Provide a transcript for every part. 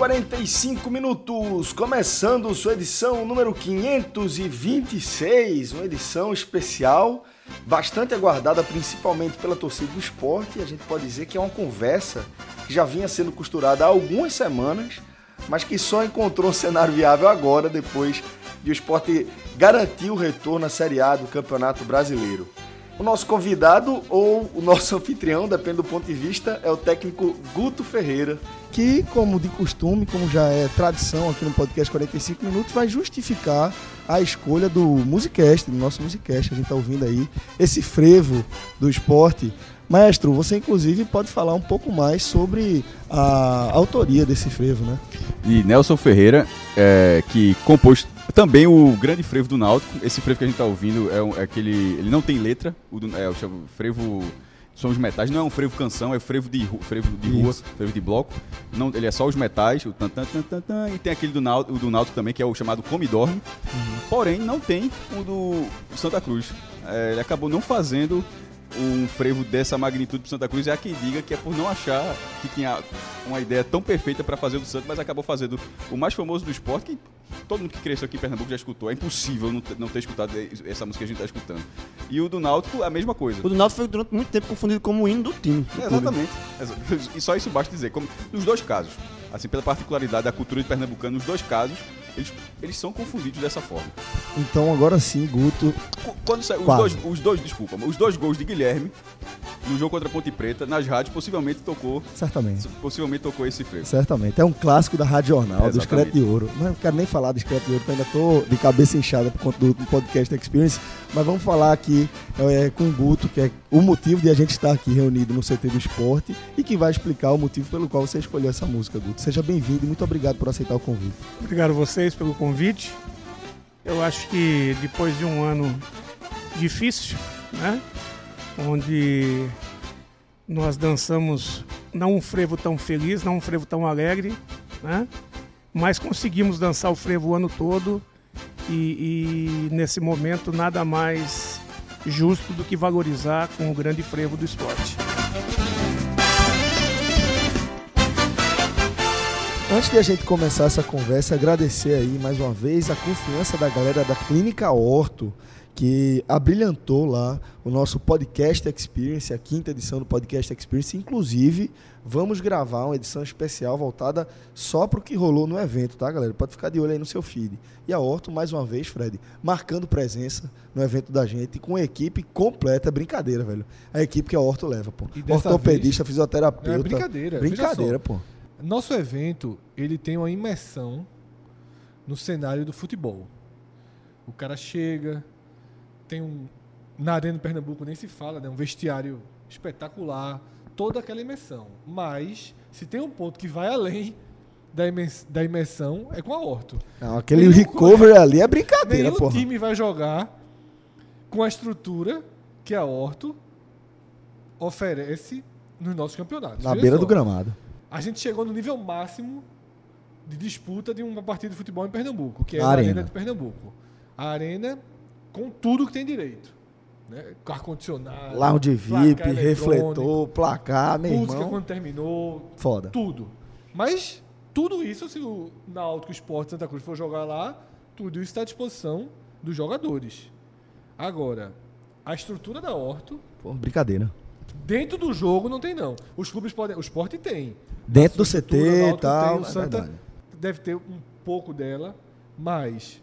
Podcast 45 minutos, começando sua edição número 526, uma edição especial, bastante aguardada principalmente pela torcida do esporte. A gente pode dizer que é uma conversa que já vinha sendo costurada há algumas semanas, mas que só encontrou um cenário viável agora, depois de o esporte garantir o retorno à Série A do Campeonato Brasileiro. O nosso convidado ou o nosso anfitrião, depende do ponto de vista, é o técnico Guto Ferreira, que, como de costume, como já é tradição aqui no podcast 45 minutos, vai justificar a escolha do Musicast, do nosso Musicast. A gente está ouvindo aí esse frevo do esporte. Maestro, você inclusive pode falar um pouco mais sobre a autoria desse frevo, né? E Nelson Ferreira, é, que compôs também o grande frevo do Náutico. Esse frevo que a gente está ouvindo é, um, é, aquele. Ele não tem letra, o, do, é o frevo. São os metais, não é um frevo canção, é frevo de, frevo de rua, Isso. frevo de bloco. Não, ele é só os metais, o tan, tan, tan, tan, tan e tem aquele do Náutico, do Náutico também, que é o chamado Come Dorme. Uhum. Porém, não tem o do Santa Cruz. É, ele acabou não fazendo um frevo dessa magnitude para Santa Cruz é a quem diga que é por não achar que tinha uma ideia tão perfeita para fazer o do Santos, mas acabou fazendo o mais famoso do esporte, que todo mundo que cresceu aqui em Pernambuco já escutou. É impossível não ter, não ter escutado essa música que a gente está escutando. E o do Náutico, a mesma coisa. O do Náutico foi durante muito tempo confundido como o hino do time. Do é, exatamente. E só isso basta dizer. Como, nos dois casos, assim, pela particularidade da cultura de pernambucano, nos dois casos, eles, eles são confundidos dessa forma. Então agora sim, Guto. Quando os dois, os dois, desculpa, os dois gols de Guilherme no jogo contra a Ponte Preta, nas rádios, possivelmente tocou. Certamente. Possivelmente tocou esse frevo. Certamente. É um clássico da Rádio Jornal, é, do Escreto de Ouro. Mas não quero nem falar do Escreto de Ouro, porque ainda tô de cabeça inchada por conta do, do podcast Experience. Mas vamos falar aqui é, com o Guto, que é o motivo de a gente estar aqui reunido no CT do Esporte e que vai explicar o motivo pelo qual você escolheu essa música, Guto. Seja bem-vindo e muito obrigado por aceitar o convite. Obrigado a vocês pelo convite. Eu acho que depois de um ano difícil, né? Onde nós dançamos não um frevo tão feliz, não um frevo tão alegre, né? Mas conseguimos dançar o frevo o ano todo e, e nesse momento nada mais justo do que valorizar com o grande frevo do esporte. Antes de a gente começar essa conversa, agradecer aí mais uma vez a confiança da galera da Clínica Horto, que abrilhantou lá o nosso Podcast Experience, a quinta edição do Podcast Experience. Inclusive, vamos gravar uma edição especial voltada só para o que rolou no evento, tá, galera? Pode ficar de olho aí no seu feed. E a Horto, mais uma vez, Fred, marcando presença no evento da gente com a equipe completa. É brincadeira, velho. A equipe que a Horto leva, pô. Ortopedista, vez... fisioterapeuta. É brincadeira. Brincadeira, pô. Nosso evento, ele tem uma imersão no cenário do futebol. O cara chega, tem um. Na Arena do Pernambuco nem se fala, né? Um vestiário espetacular, toda aquela imersão. Mas, se tem um ponto que vai além da, imers da imersão, é com a Horto. Não, aquele nenhum, recovery ali é brincadeira, nenhum porra. time vai jogar com a estrutura que a Horto oferece nos nossos campeonatos. Na beira só. do gramado a gente chegou no nível máximo de disputa de uma partida de futebol em Pernambuco, que é a, a Arena. de Pernambuco. A Arena com tudo que tem direito. Né? Ar-condicionado, lounge VIP, refletor, placar, meu música irmão. quando terminou. Foda. Tudo. Mas tudo isso, se o Náutico Esporte Santa Cruz for jogar lá, tudo isso está à disposição dos jogadores. Agora, a estrutura da Horto... Pô, brincadeira. Dentro do jogo não tem, não. Os clubes podem. O esporte tem. Dentro do CT e tal. Tem, o é Santa é deve ter um pouco dela, mas.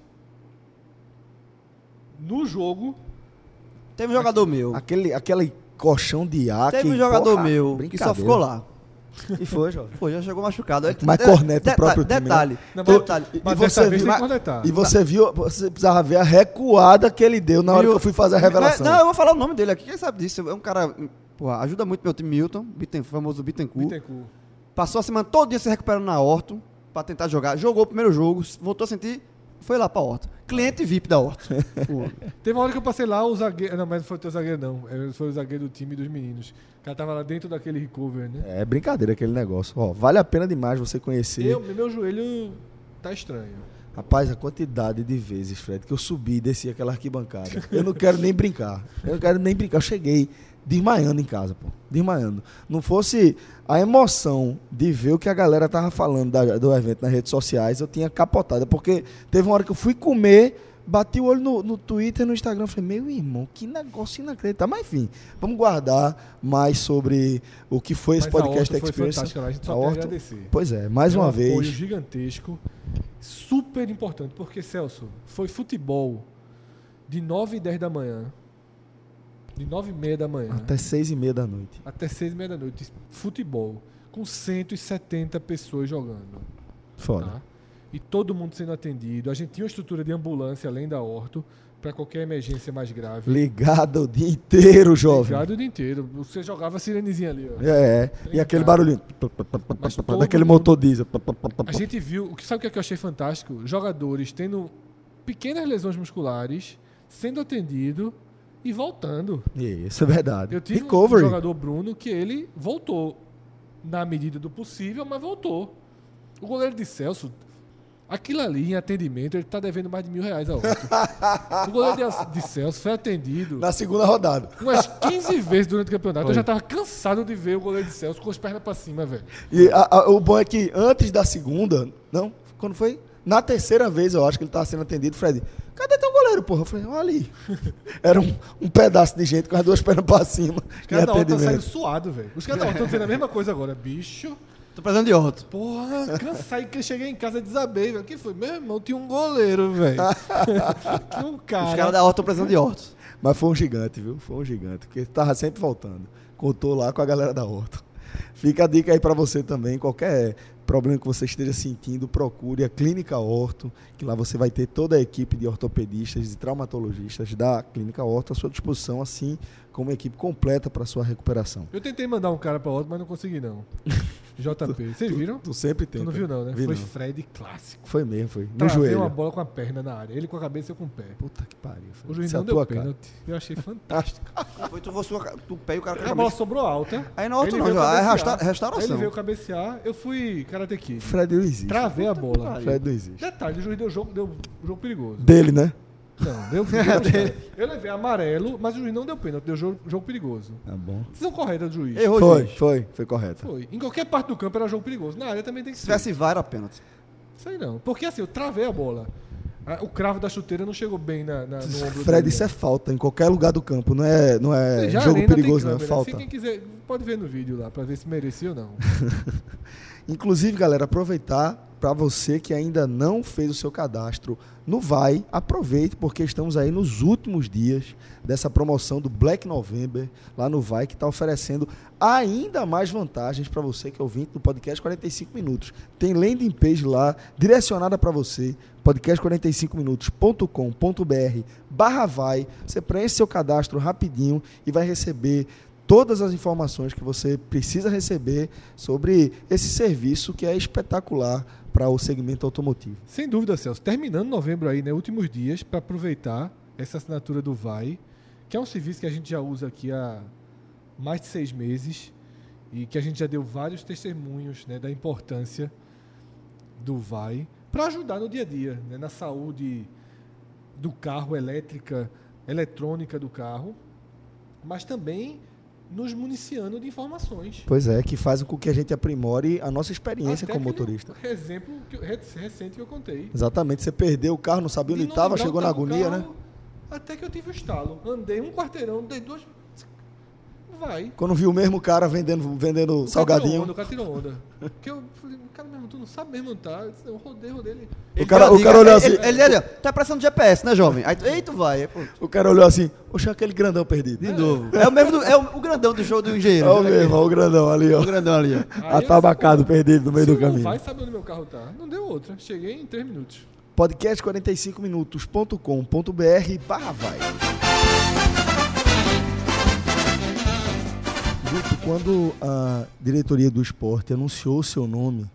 No jogo. Teve um jogador meu. Aquele, aquele colchão de ar. Teve que, um jogador porra, meu que só ficou lá. E foi, Jorge. Foi, já chegou machucado. Mas corneta o próprio time. Detalhe. Né? Não, detalhe. E, mas você viu, e você viu, você precisava ver a recuada que ele deu na hora que eu fui fazer a revelação. Não, eu vou falar o nome dele aqui. Quem sabe disso? É um cara. Porra, ajuda muito meu time Milton, Bitten, famoso Bittencourt. Bittencourt. Passou a semana todo dia se recuperando na Horto para tentar jogar. Jogou o primeiro jogo, voltou a sentir, foi lá pra Horto. Cliente VIP da Horto. Teve uma hora que eu passei lá, o zagueiro. Não, mas não foi o zagueiro, não. É, foi o zagueiro do time dos meninos. O cara tava lá dentro daquele recover, né? É brincadeira aquele negócio. Ó, vale a pena demais você conhecer. Eu, meu joelho tá estranho. Rapaz, a quantidade de vezes, Fred, que eu subi e desci aquela arquibancada. Eu não quero nem brincar. Eu não quero nem brincar. Eu cheguei desmaiando em casa, pô. Desmaiando. Não fosse a emoção de ver o que a galera tava falando da- do evento nas redes sociais, eu tinha capotado. Porque teve uma hora que eu fui comer, bati o olho no, no Twitter e no Instagram. Falei, meu irmão, que negócio inacreditável. Mas enfim, vamos guardar mais sobre o que foi esse Mas a podcast foi Experience. fantástica lá, a gente só A a Horto- agradecer. Pois é, mais um uma apoio vez. gigantesco, super importante, porque Celso, foi futebol de 9 e 10 da manhã, de 9 e meia da manhã Até seis e meia da noite. até 6 e meia da noite, futebol, com 170 pessoas jogando. Foda. tá? E todo mundo sendo atendido. A gente tinha uma estrutura de ambulância além da Horto, para qualquer emergência mais grave. Ligado o dia inteiro, jovem. Ligado o dia inteiro. Você jogava a sirenezinha ali, ó. É, é. E aquele barulhinho. Daquele mundo- motor diesel. A gente viu, sabe o que, é que eu achei fantástico? Jogadores tendo pequenas lesões musculares, sendo atendido e voltando. Isso é verdade. Eu tive um Recovery. jogador Bruno que ele voltou na medida do possível, mas voltou. O goleiro de Celso, aquilo ali em atendimento, ele tá devendo mais de mil reais a outro. o goleiro de, de Celso foi atendido Na segunda rodada. umas 15 vezes durante o campeonato. Foi. Eu já tava cansado de ver o goleiro de Celso com as pernas pra cima, velho. E a- a- o bom é que antes da segunda, não, quando foi? Na terceira vez, eu acho que ele tava sendo atendido, Fred. Cadê teu goleiro, porra? Eu falei, olha ali. Era um, um pedaço de gente com as duas pernas pra cima. Os caras da Horta saindo atendimento. suado, velho. Os caras da Horta estão dizendo a mesma coisa agora. Bicho, Tô precisando de Horto. porra, cansei que eu cheguei em casa desabei, velho. O que foi? Meu irmão, tinha um goleiro, velho. tinha um Os cara. caras da Horto estão precisando de Horto. Mas foi um gigante, viu? Foi um gigante. Porque tava sempre voltando. Contou lá com a galera da Horta. Fica a dica aí pra você também. Qualquer problema que você esteja sentindo, procure a Clínica Horto, que lá você vai ter toda a equipe de ortopedistas e traumatologistas da Clínica Horto à sua disposição, assim como uma equipe completa para sua recuperação. Eu tentei mandar um cara pra outro, mas não consegui, não. JP. Vocês viram? Tu sempre Tu tenta. não viu, não, né? Vi foi não. Fred clássico. Foi mesmo, foi. No Travei joelho. uma bola com a perna na área. Ele com a cabeça e eu com o pé. Puta que pariu. O juiz não deu pênalti. Eu achei fantástico. Foi tu você tu pé e o cara com a A bola sobrou alta. Aí na Ele não, é resta- restauração. Ele veio cabecear, eu fui Karate Kid. Fred não existe. Travei a bola. pariu. Fred não existe. Detalhe, o juiz deu jogo, deu jogo perigoso. Dele, né? Não, deu, deu Eu levei amarelo, mas o juiz não deu pênalti, deu jogo, jogo perigoso. Tá bom. Decisão correta do juiz. Errou, Foi, juiz. foi, foi correto. Foi. Em qualquer parte do campo era jogo perigoso. Na área também tem que Se ser. tivesse VAR, era pênalti. Isso aí não. Porque assim, eu travei a bola. Ah, O cravo da chuteira não chegou bem na, na- no ombro Fred, dele. isso é falta em qualquer lugar do campo. Não é, não é Já a jogo arena tem perigoso, não. É câmera. falta. Se quem quiser, pode ver no vídeo lá, pra ver se merecia ou não. Inclusive, galera, aproveitar para você que ainda não fez o seu cadastro no Vai, aproveite porque estamos aí nos últimos dias dessa promoção do Black November lá no Vai, que está oferecendo ainda mais vantagens para você que é ouvinte do podcast 45 minutos. Tem landing page lá direcionada para você, podcast45minutos.com.br barra vai. Você preenche seu cadastro rapidinho e vai receber todas as informações que você precisa receber sobre esse serviço que é espetacular para o segmento automotivo. Sem dúvida, Celso. Terminando novembro aí, né? Últimos dias, para aproveitar essa assinatura do Vai, que é um serviço que a gente já usa aqui há mais de seis meses e que a gente já deu vários testemunhos né, da importância do Vai para ajudar no dia a dia, né, na saúde do carro, elétrica, eletrônica do carro, mas também nos municiando de informações. Pois é, que faz com que a gente aprimore a nossa experiência Até como motorista. Exemplo que recente que eu contei. Exatamente, você perdeu o carro, não sabia De onde estava, chegou na agonia, né? carro, Até que eu tive o estalo. Andei um quarteirão, dei duas. Vai. Quando viu o mesmo cara vendendo, vendendo O salgadinho. onda, o cara tirou onda. Porque eu falei, cara, mesmo, tu não sabe mesmo tá. Eu rodei, rodei ele. O cara, o cara olhou assim, Ele, ele, ele, tá prestando GPS, né, jovem? Aí tu, ei, tu vai. Aí, pô, o cara olhou assim, oxe, aquele grandão perdido. de novo. É o mesmo do, é o, o grandão do show do engenheiro. É o mesmo, é o grandão ali, ó. O grandão ali, ó. Aí Atabacado, perdido no meio do caminho. vai saber onde meu carro tá. Não deu outra. Cheguei em três minutos. podcast45minutos.com.br barra vai. Quando a diretoria do esporte anunciou o seu nome,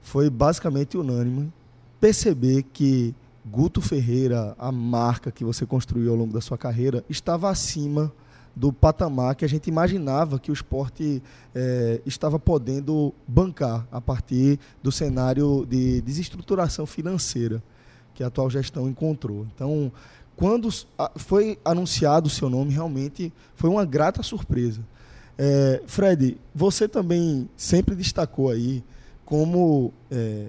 foi basicamente unânime perceber que Guto Ferreira, a marca que você construiu ao longo da sua carreira, estava acima do patamar que a gente imaginava que o esporte eh, estava podendo bancar a partir do cenário de desestruturação financeira que a atual gestão encontrou. Então, quando foi anunciado o seu nome, realmente foi uma grata surpresa. É, Fred, você também sempre destacou aí como é,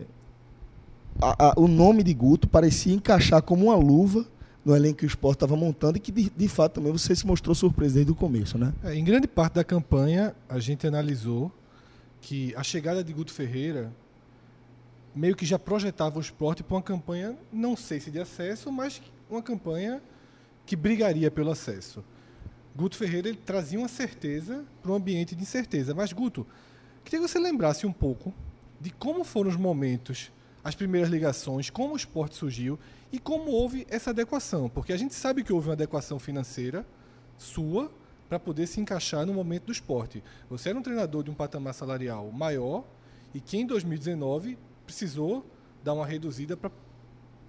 a, a, o nome de Guto parecia encaixar como uma luva no elenco que o esporte estava montando e que, de, de, fato, também você se mostrou surpreso desde o começo, né? É, em grande parte da campanha, a gente analisou que a chegada de Guto Ferreira meio que já projetava o esporte para uma campanha, não sei se de acesso, mas uma campanha que brigaria pelo acesso. Guto Ferreira ele trazia uma certeza para um ambiente de incerteza. Mas, Guto, queria que você lembrasse um pouco de como foram os momentos, as primeiras ligações, como o esporte surgiu e como houve essa adequação. Porque a gente sabe que houve uma adequação financeira sua para poder se encaixar no momento do esporte. Você era um treinador de um patamar salarial maior e que em 2019 precisou dar uma reduzida para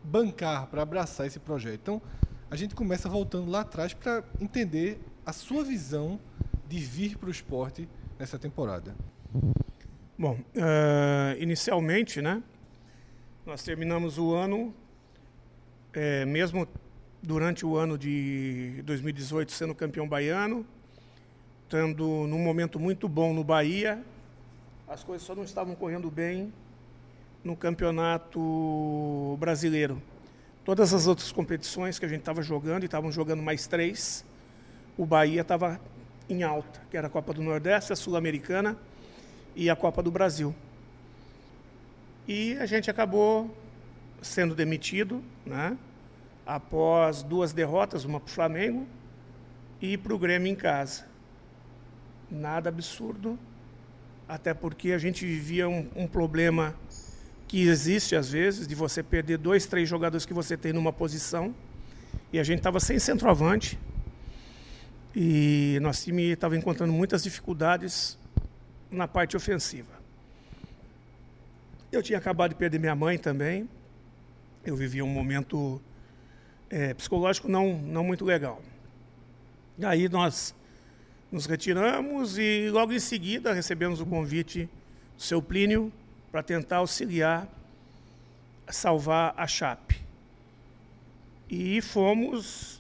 bancar, para abraçar esse projeto. Então, a gente começa voltando lá atrás para entender a sua visão de vir para o esporte nessa temporada. Bom, uh, inicialmente, né, nós terminamos o ano, é, mesmo durante o ano de 2018 sendo campeão baiano, estando num momento muito bom no Bahia, as coisas só não estavam correndo bem no campeonato brasileiro. Todas as outras competições que a gente estava jogando, e estavam jogando mais três, o Bahia estava em alta, que era a Copa do Nordeste, a Sul-Americana e a Copa do Brasil. E a gente acabou sendo demitido, né? após duas derrotas, uma para o Flamengo e para o Grêmio em casa. Nada absurdo, até porque a gente vivia um, um problema que existe às vezes, de você perder dois, três jogadores que você tem numa posição. E a gente estava sem centroavante. E nosso time estava encontrando muitas dificuldades na parte ofensiva. Eu tinha acabado de perder minha mãe também. Eu vivia um momento é, psicológico não, não muito legal. E aí nós nos retiramos e logo em seguida recebemos o convite do seu Plínio para tentar auxiliar, salvar a Chape. E fomos,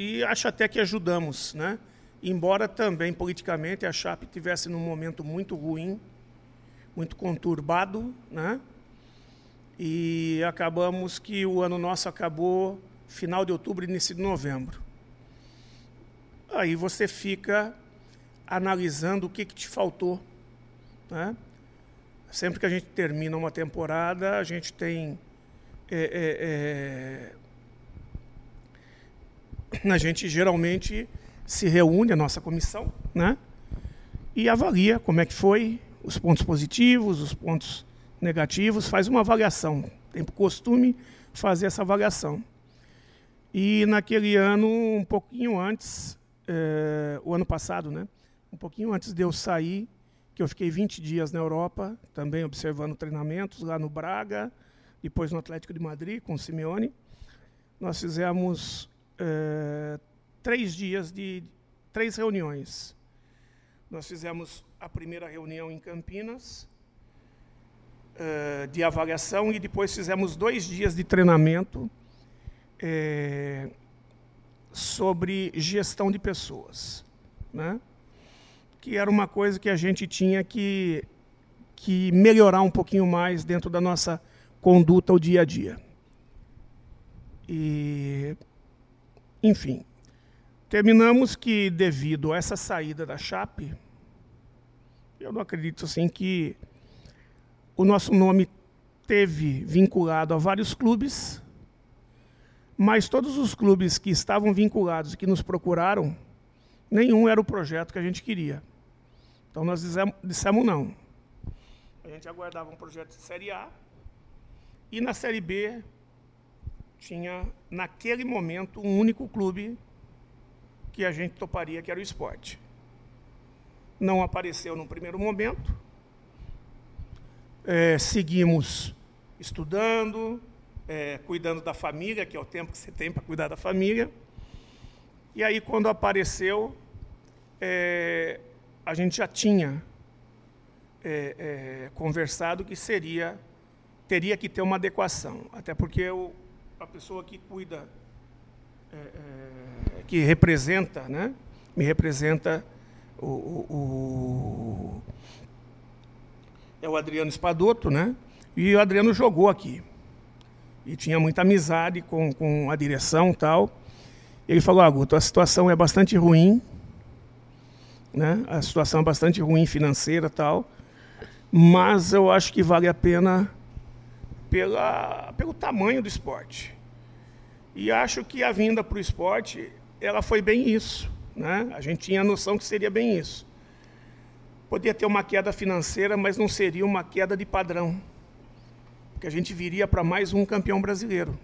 e acho até que ajudamos, né? Embora também politicamente a Chape tivesse num momento muito ruim, muito conturbado, né? E acabamos que o ano nosso acabou final de outubro, início de novembro. Aí você fica analisando o que, que te faltou, né? Sempre que a gente termina uma temporada, a gente tem. É, é, é, a gente geralmente se reúne, a nossa comissão, né? E avalia como é que foi, os pontos positivos, os pontos negativos, faz uma avaliação. Tem costume fazer essa avaliação. E naquele ano, um pouquinho antes, é, o ano passado, né? Um pouquinho antes de eu sair, que eu fiquei 20 dias na Europa, também observando treinamentos lá no Braga, depois no Atlético de Madrid com o Simeone. Nós fizemos é, três dias de três reuniões. Nós fizemos a primeira reunião em Campinas, é, de avaliação, e depois fizemos dois dias de treinamento é, sobre gestão de pessoas. Né? que era uma coisa que a gente tinha que, que melhorar um pouquinho mais dentro da nossa conduta, o dia a dia. E, enfim, terminamos que devido a essa saída da Chape, eu não acredito assim que o nosso nome teve vinculado a vários clubes, mas todos os clubes que estavam vinculados, que nos procuraram, nenhum era o projeto que a gente queria. Então nós dissemos, dissemos não. A gente aguardava um projeto de Série A e na Série B tinha, naquele momento, um único clube que a gente toparia, que era o esporte. Não apareceu no primeiro momento. É, seguimos estudando, é, cuidando da família, que é o tempo que você tem para cuidar da família. E aí, quando apareceu, é, a gente já tinha é, é, conversado que seria teria que ter uma adequação, até porque o, a pessoa que cuida que representa, né? Me representa o, o, o é o Adriano Espadoto, né? E o Adriano jogou aqui. E tinha muita amizade com, com a direção tal. Ele falou, ah, Guto, a situação é bastante ruim, né? A situação é bastante ruim financeira tal, mas eu acho que vale a pena pela, pelo tamanho do esporte. E acho que a vinda para o esporte, ela foi bem isso. Né? A gente tinha a noção que seria bem isso. Podia ter uma queda financeira, mas não seria uma queda de padrão. Porque a gente viria para mais um campeão brasileiro.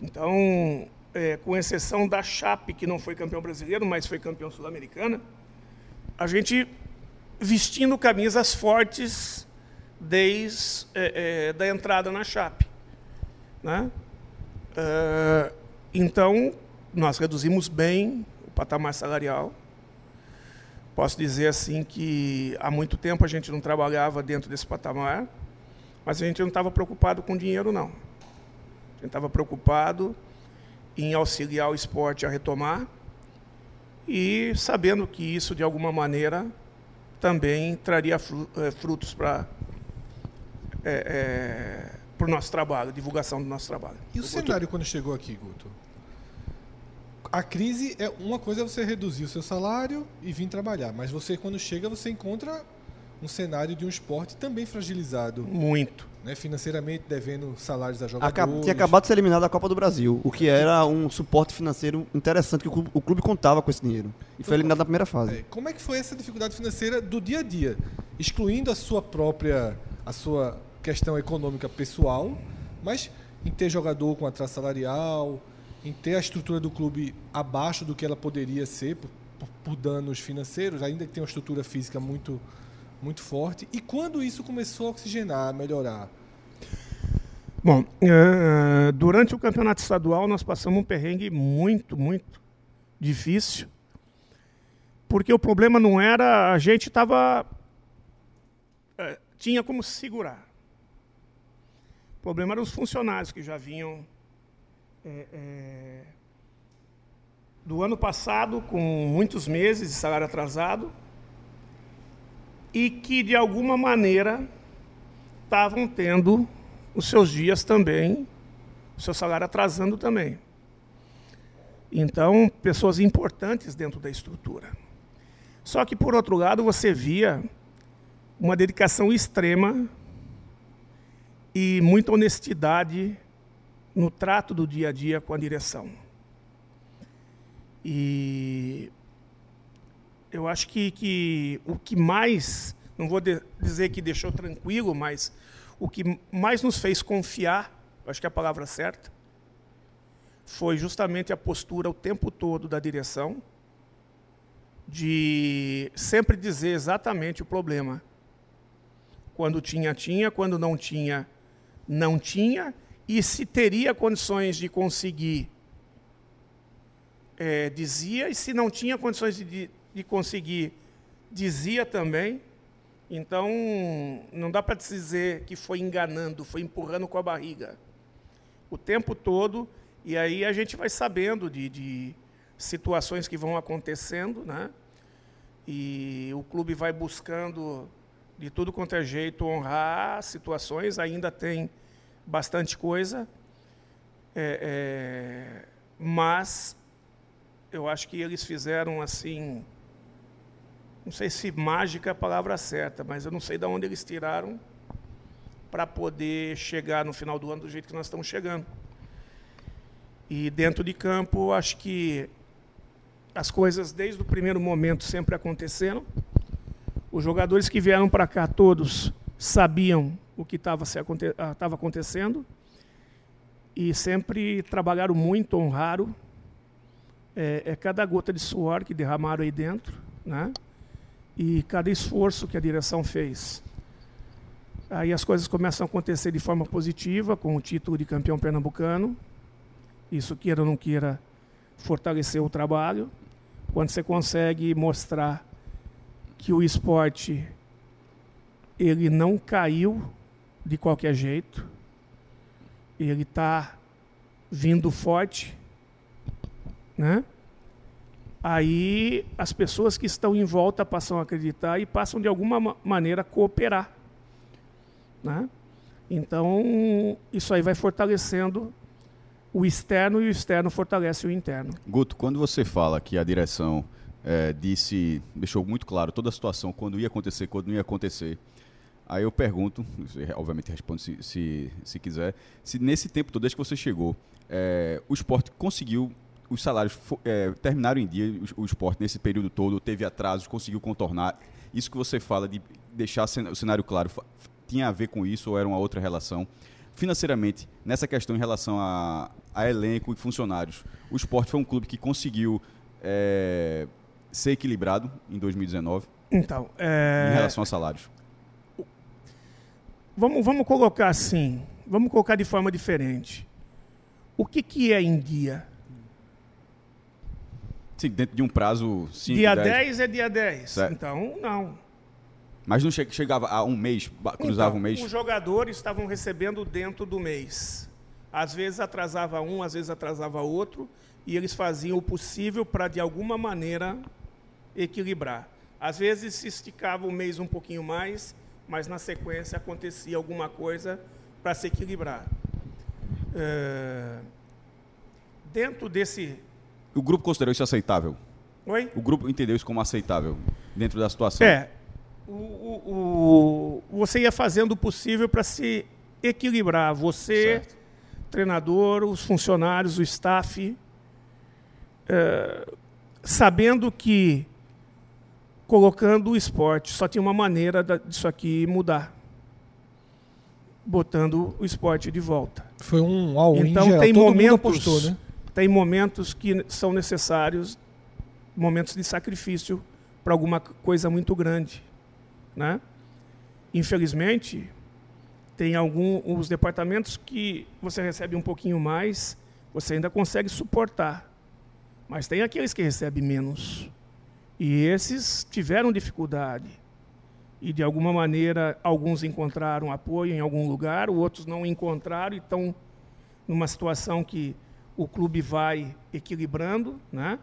Então, é, com exceção da Chape, que não foi campeão brasileiro, mas foi campeão sul-americana, a gente vestindo camisas fortes desde é, é, da entrada na Chape. Né? É, então, nós reduzimos bem o patamar salarial. Posso dizer assim que há muito tempo a gente não trabalhava dentro desse patamar, mas a gente não estava preocupado com dinheiro, não. A gente estava preocupado em auxiliar o esporte a retomar e sabendo que isso, de alguma maneira, também traria frutos para é, é, o nosso trabalho, divulgação do nosso trabalho. E o, o cenário Guto... quando chegou aqui, Guto? a crise é uma coisa é você reduzir o seu salário e vir trabalhar, mas você quando chega você encontra um cenário de um esporte também fragilizado. Muito. Né, financeiramente devendo salários a jogadores. Tinha acabado de ser eliminado da Copa do Brasil, o que era um suporte financeiro interessante, que o clube, o clube contava com esse dinheiro. E foi eliminado na primeira fase. É, como é que foi essa dificuldade financeira do dia a dia? Excluindo a sua própria, a sua questão econômica pessoal, mas em ter jogador com atraso salarial, em ter a estrutura do clube abaixo do que ela poderia ser por, por, por, danos financeiros, ainda que tenha uma estrutura física muito, muito forte. E quando isso começou a oxigenar, a melhorar? Bom, uh, durante o campeonato estadual nós passamos um perrengue muito, muito difícil, porque o problema não era a gente estava uh, tinha como se segurar. Problema eram os funcionários que já vinham é, é, do ano passado, com muitos meses de salário atrasado, e que, de alguma maneira, estavam tendo os seus dias também, o seu salário atrasando também. Então, pessoas importantes dentro da estrutura. Só que, por outro lado, você via uma dedicação extrema e muita honestidade no trato do dia a dia com a direção. E eu acho que, que o que mais, não vou de, dizer que deixou tranquilo, mas o que mais nos fez confiar, acho que é a palavra certa, foi justamente a postura o tempo todo da direção de sempre dizer exatamente o problema. Quando tinha, tinha, quando não tinha, não tinha, e se teria condições de conseguir, é, dizia, e se não tinha condições de, de conseguir, dizia também. Então, não dá para dizer que foi enganando, foi empurrando com a barriga. O tempo todo, e aí a gente vai sabendo de, de situações que vão acontecendo, né? E o clube vai buscando de tudo quanto é jeito honrar situações, ainda tem bastante coisa, é, é, mas eu acho que eles fizeram assim, não sei se mágica é a palavra certa, mas eu não sei de onde eles tiraram para poder chegar no final do ano do jeito que nós estamos chegando. E dentro de campo, acho que as coisas desde o primeiro momento sempre aconteceram. Os jogadores que vieram para cá todos sabiam o que estava ah, acontecendo e sempre trabalharam muito, honraram é, é, cada gota de suor que derramaram aí dentro, né? E cada esforço que a direção fez. Aí as coisas começam a acontecer de forma positiva, com o título de campeão pernambucano. Isso queira ou não queira fortalecer o trabalho. Quando você consegue mostrar que o esporte ele não caiu de qualquer jeito. Ele está vindo forte né? Aí as pessoas que estão em volta passam a acreditar e passam de alguma maneira a cooperar, né? Então isso aí vai fortalecendo o externo e o externo fortalece o interno. Guto, quando você fala que a direção é, disse, deixou muito claro toda a situação, quando ia acontecer, quando não ia acontecer, Aí eu pergunto, obviamente responde se, se, se, quiser, se nesse tempo todo, desde que você chegou, é, o esporte conseguiu, os salários é, terminaram em dia, o, o esporte nesse período todo teve atrasos, conseguiu contornar. Isso que você fala de deixar o cenário claro, tinha a ver com isso ou era uma outra relação? Financeiramente, nessa questão em relação a, a elenco e funcionários, o esporte foi um clube que conseguiu é, ser equilibrado em 2019? Então, é... em relação a salários. Vamos, vamos colocar assim, vamos colocar de forma diferente. O que, que é em dia? Sim, dentro de um prazo 5, Dia 10. 10 é dia 10. Certo. Então, não. Mas não chegava a um mês, cruzava então, um mês? Os jogadores estavam recebendo dentro do mês. Às vezes atrasava um, às vezes atrasava outro, e eles faziam o possível para, de alguma maneira, equilibrar. Às vezes se esticava o mês um pouquinho mais, mas na sequência acontecia alguma coisa para se equilibrar. É... Dentro desse. O grupo considerou isso aceitável? Oi? O grupo entendeu isso como aceitável dentro da situação? É. O, o, o você ia fazendo o possível para se equilibrar. Você, certo. treinador, os funcionários, o staff, é, sabendo que colocando o esporte. Só tinha uma maneira disso aqui mudar. Botando o esporte de volta. Foi um all Então geral. tem Todo momentos, apostou, né? tem momentos que são necessários, momentos de sacrifício para alguma coisa muito grande, né? Infelizmente, tem alguns departamentos que você recebe um pouquinho mais, você ainda consegue suportar. Mas tem aqueles que recebem menos. E esses tiveram dificuldade. E de alguma maneira, alguns encontraram apoio em algum lugar, outros não encontraram e estão numa situação que o clube vai equilibrando, né?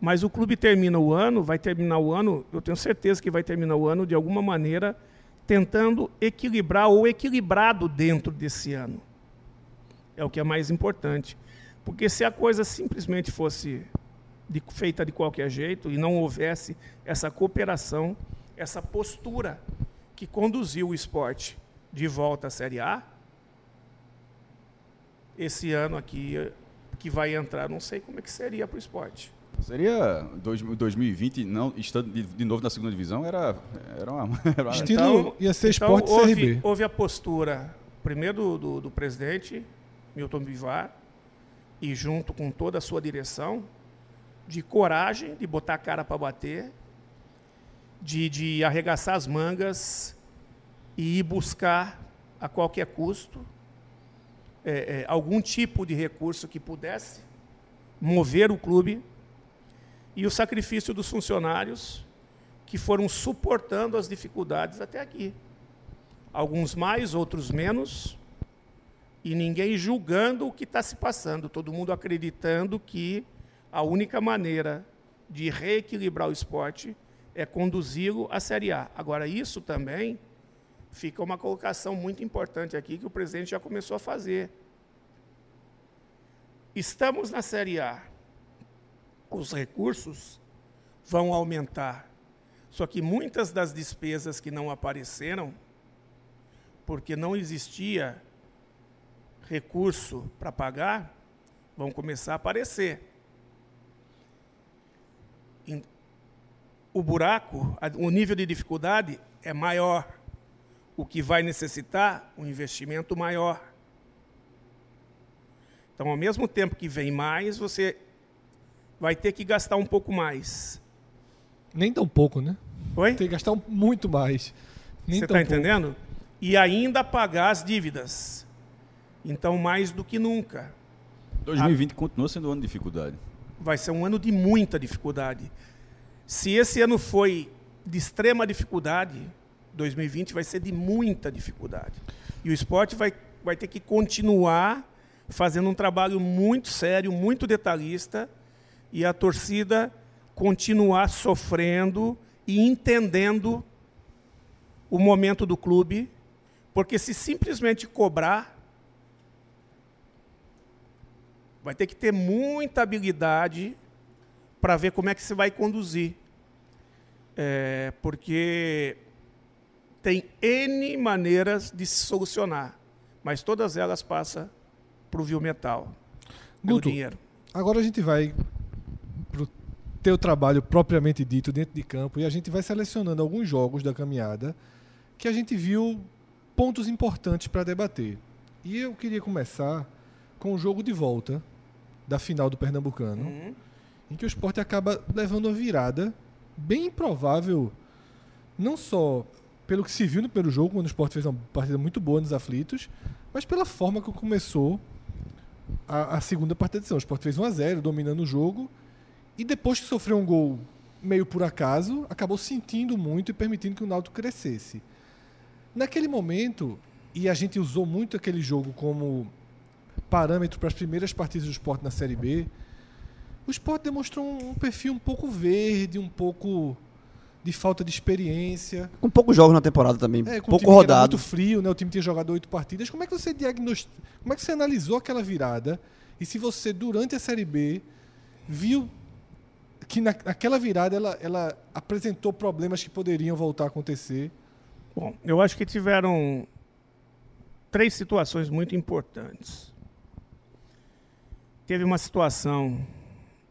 Mas o clube termina o ano, vai terminar o ano, eu tenho certeza que vai terminar o ano de alguma maneira tentando equilibrar ou equilibrado dentro desse ano. É o que é mais importante. Porque se a coisa simplesmente fosse de, feita de qualquer jeito e não houvesse essa cooperação, essa postura que conduziu o esporte de volta à Série A, esse ano aqui que vai entrar, não sei como é que seria para o esporte. Seria 2020, não, estando de, novo na segunda divisão, era, era uma. Era uma... Estilo então, ia ser então esporte houve, CRB. Houve a postura, primeiro do, do, do presidente, Milton Bivar, e junto com toda a sua direção, de coragem, de botar a cara para bater, de, de arregaçar as mangas e ir buscar a qualquer custo é, é, algum tipo de recurso que pudesse mover o clube e o sacrifício dos funcionários que foram suportando as dificuldades até aqui. Alguns mais, outros menos, e ninguém julgando o que está se passando, todo mundo acreditando que a única maneira de reequilibrar o esporte é conduzi-lo à Série A. Agora, isso também fica uma colocação muito importante aqui que o presidente já começou a fazer. Estamos na Série A. Os recursos vão aumentar. Só que muitas das despesas que não apareceram, porque não existia recurso para pagar, vão começar a aparecer. O buraco, o nível de dificuldade é maior, o que vai necessitar um investimento maior. Então, ao mesmo tempo que vem mais, você vai ter que gastar um pouco mais. Nem tão pouco, né? Oi? Tem que gastar muito mais. Nem você está entendendo? E ainda pagar as dívidas. Então, mais do que nunca. 2020 A... continua sendo um ano de dificuldade. Vai ser um ano de muita dificuldade. Se esse ano foi de extrema dificuldade, 2020 vai ser de muita dificuldade. E o esporte vai, vai ter que continuar fazendo um trabalho muito sério, muito detalhista, e a torcida continuar sofrendo e entendendo o momento do clube, porque se simplesmente cobrar, vai ter que ter muita habilidade para ver como é que se vai conduzir. É, porque tem N maneiras de se solucionar, mas todas elas passam para o metal, pelo Guto, dinheiro. Agora a gente vai pro teu trabalho propriamente dito dentro de campo e a gente vai selecionando alguns jogos da caminhada que a gente viu pontos importantes para debater. E eu queria começar com o jogo de volta da final do Pernambucano, Uhum. em que o esporte acaba levando uma virada bem improvável, não só pelo que se viu no primeiro jogo, quando o esporte fez uma partida muito boa nos aflitos, mas pela forma que começou a, a segunda partida de edição. O Sport fez 1x0, dominando o jogo. E depois que sofreu um gol meio por acaso, acabou sentindo muito e permitindo que o Náutico crescesse. Naquele momento, e a gente usou muito aquele jogo como parâmetro para as primeiras partidas do Sport na Série B, o Sport demonstrou um, um perfil um pouco verde, um pouco de falta de experiência. Com poucos jogos na temporada também. É, com um pouco time que era rodado. muito frio, né? O time tinha jogado oito partidas. Como é que você diagnost... Como é que você analisou aquela virada? E se você, durante a Série B, viu que na, naquela virada ela, ela apresentou problemas que poderiam voltar a acontecer? Bom, eu acho que tiveram três situações muito importantes. Teve uma situação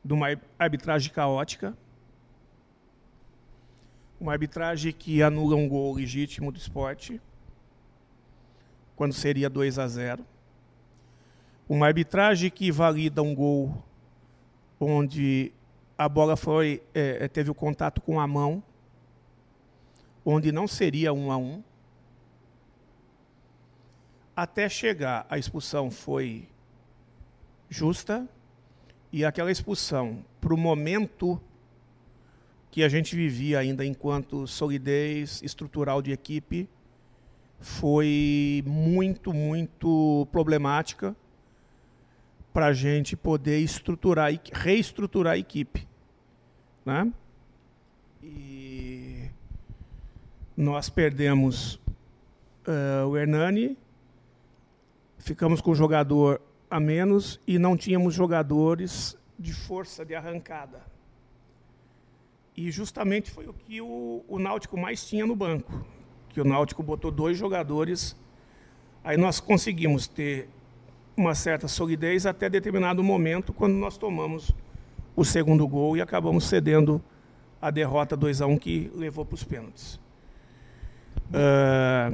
de uma arbitragem caótica, uma arbitragem que anula um gol legítimo do esporte, quando seria 2 a 0. Uma arbitragem que valida um gol onde a bola foi eh, teve o contato com a mão, onde não seria um a um, até chegar a expulsão foi justa e aquela expulsão para o momento que a gente vivia ainda enquanto solidez estrutural de equipe foi muito muito problemática para a gente poder estruturar reestruturar a equipe, né? E nós perdemos eh, o Hernani, ficamos com um jogador a menos e não tínhamos jogadores de força de arrancada. E justamente foi o que o, o Náutico mais tinha no banco, que o Náutico botou dois jogadores, aí nós conseguimos ter uma certa solidez até determinado momento, quando nós tomamos o segundo gol e acabamos cedendo a derrota 2 a 1 que levou para os pênaltis. Ah,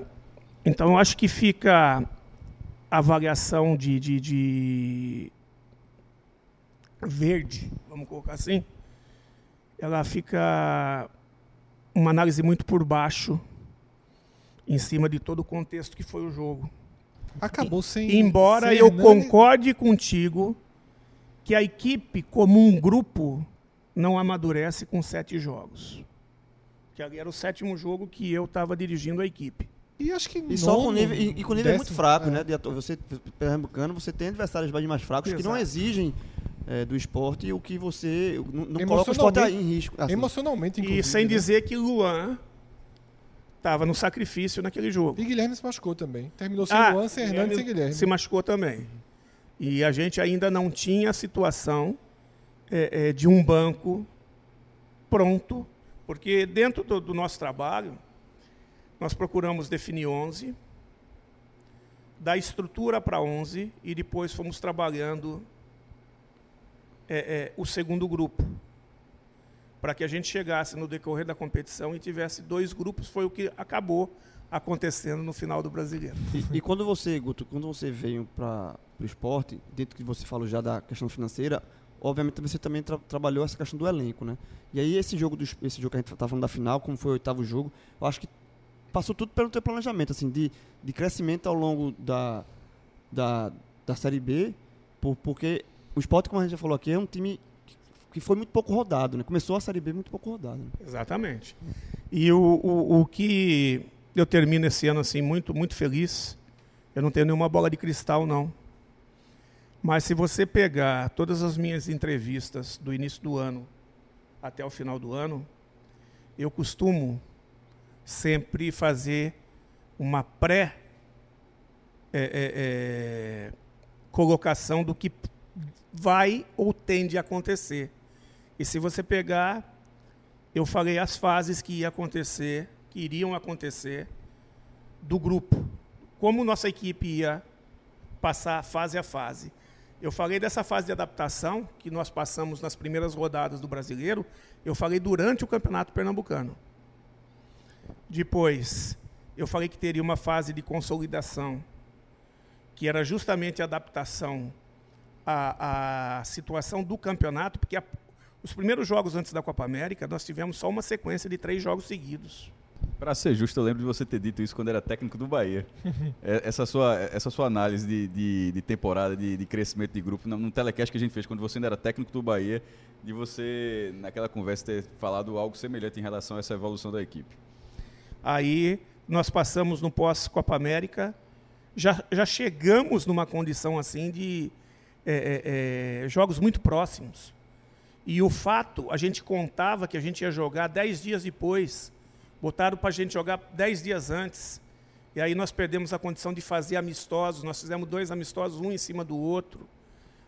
então, acho que fica avaliação de, de, de verde, vamos colocar assim, ela fica uma análise muito por baixo em cima de todo o contexto que foi o jogo. Acabou sem. Embora sem eu Hernani- concorde contigo que a equipe, como um grupo, não amadurece com sete jogos. Que ali era o sétimo jogo que eu estava dirigindo a equipe. E acho que. E só com nível, e, e com nível muito décimo- fraco, é. né? De ato- você, pernambucano, você tem adversários mais fracos que não Exato. exigem é, do esporte o que você. Não, não coloca o esporte Emocionalmente- em risco. assim. Emocionalmente, E inclusive. sem né? dizer que Luan estava no sacrifício naquele jogo. E Guilherme se machucou também. Terminou sem Ah, Luan, sem Hernani e sem Guilherme. Se machucou também. E a gente ainda não tinha a situação é, é, de um banco pronto, porque dentro do, do nosso trabalho, nós procuramos definir 11, dar estrutura para 11 e depois fomos trabalhando é, é, o segundo grupo. Para que a gente chegasse no decorrer da competição e tivesse dois grupos, foi o que acabou acontecendo no final do brasileiro. E, e quando você, Guto, quando você veio para o esporte, dentro que você falou já da questão financeira, obviamente você também tra- trabalhou essa questão do elenco, né? E aí esse jogo, do, es- esse jogo que a gente tá falando da final, como foi o oitavo jogo, eu acho que passou tudo pelo teu planejamento, assim, de, de crescimento ao longo da, da, da Série B, por, porque o esporte, como a gente já falou aqui, é um time que, foi muito pouco rodado, né? Começou a Série B muito pouco rodado. né? Exatamente. E o, o, o que eu termino esse ano assim muito muito feliz, eu não tenho nenhuma bola de cristal não. Mas se você pegar todas as minhas entrevistas do início do ano até o final do ano, eu costumo sempre fazer uma pré é, é, é, colocação do que vai ou tende a acontecer. E se você pegar, eu falei as fases que ia acontecer, que iriam acontecer do grupo, como nossa equipe ia passar fase a fase. Eu falei dessa fase de adaptação que nós passamos nas primeiras rodadas do Brasileiro, eu falei durante o Campeonato Pernambucano. Depois, eu falei que teria uma fase de consolidação, que era justamente a adaptação à, à situação do campeonato, porque a, os primeiros jogos antes da Copa América, nós tivemos só uma sequência de três jogos seguidos. Para ser justo, eu lembro de você ter dito isso quando era técnico do Bahia. É, essa, sua, essa sua análise de, de, de temporada, de, de, crescimento de grupo, no, no telecast que a gente fez quando você ainda era técnico do Bahia, de você, naquela conversa, ter falado algo semelhante em relação a essa evolução da equipe. Aí nós passamos no pós-Copa América, já, já chegamos numa condição assim de é, é, é jogos muito próximos. E o fato, a gente contava que a gente ia jogar dez dias depois Botaram para a gente jogar dez dias antes. E aí nós perdemos a condição de fazer amistosos. Nós fizemos dois amistosos, um em cima do outro.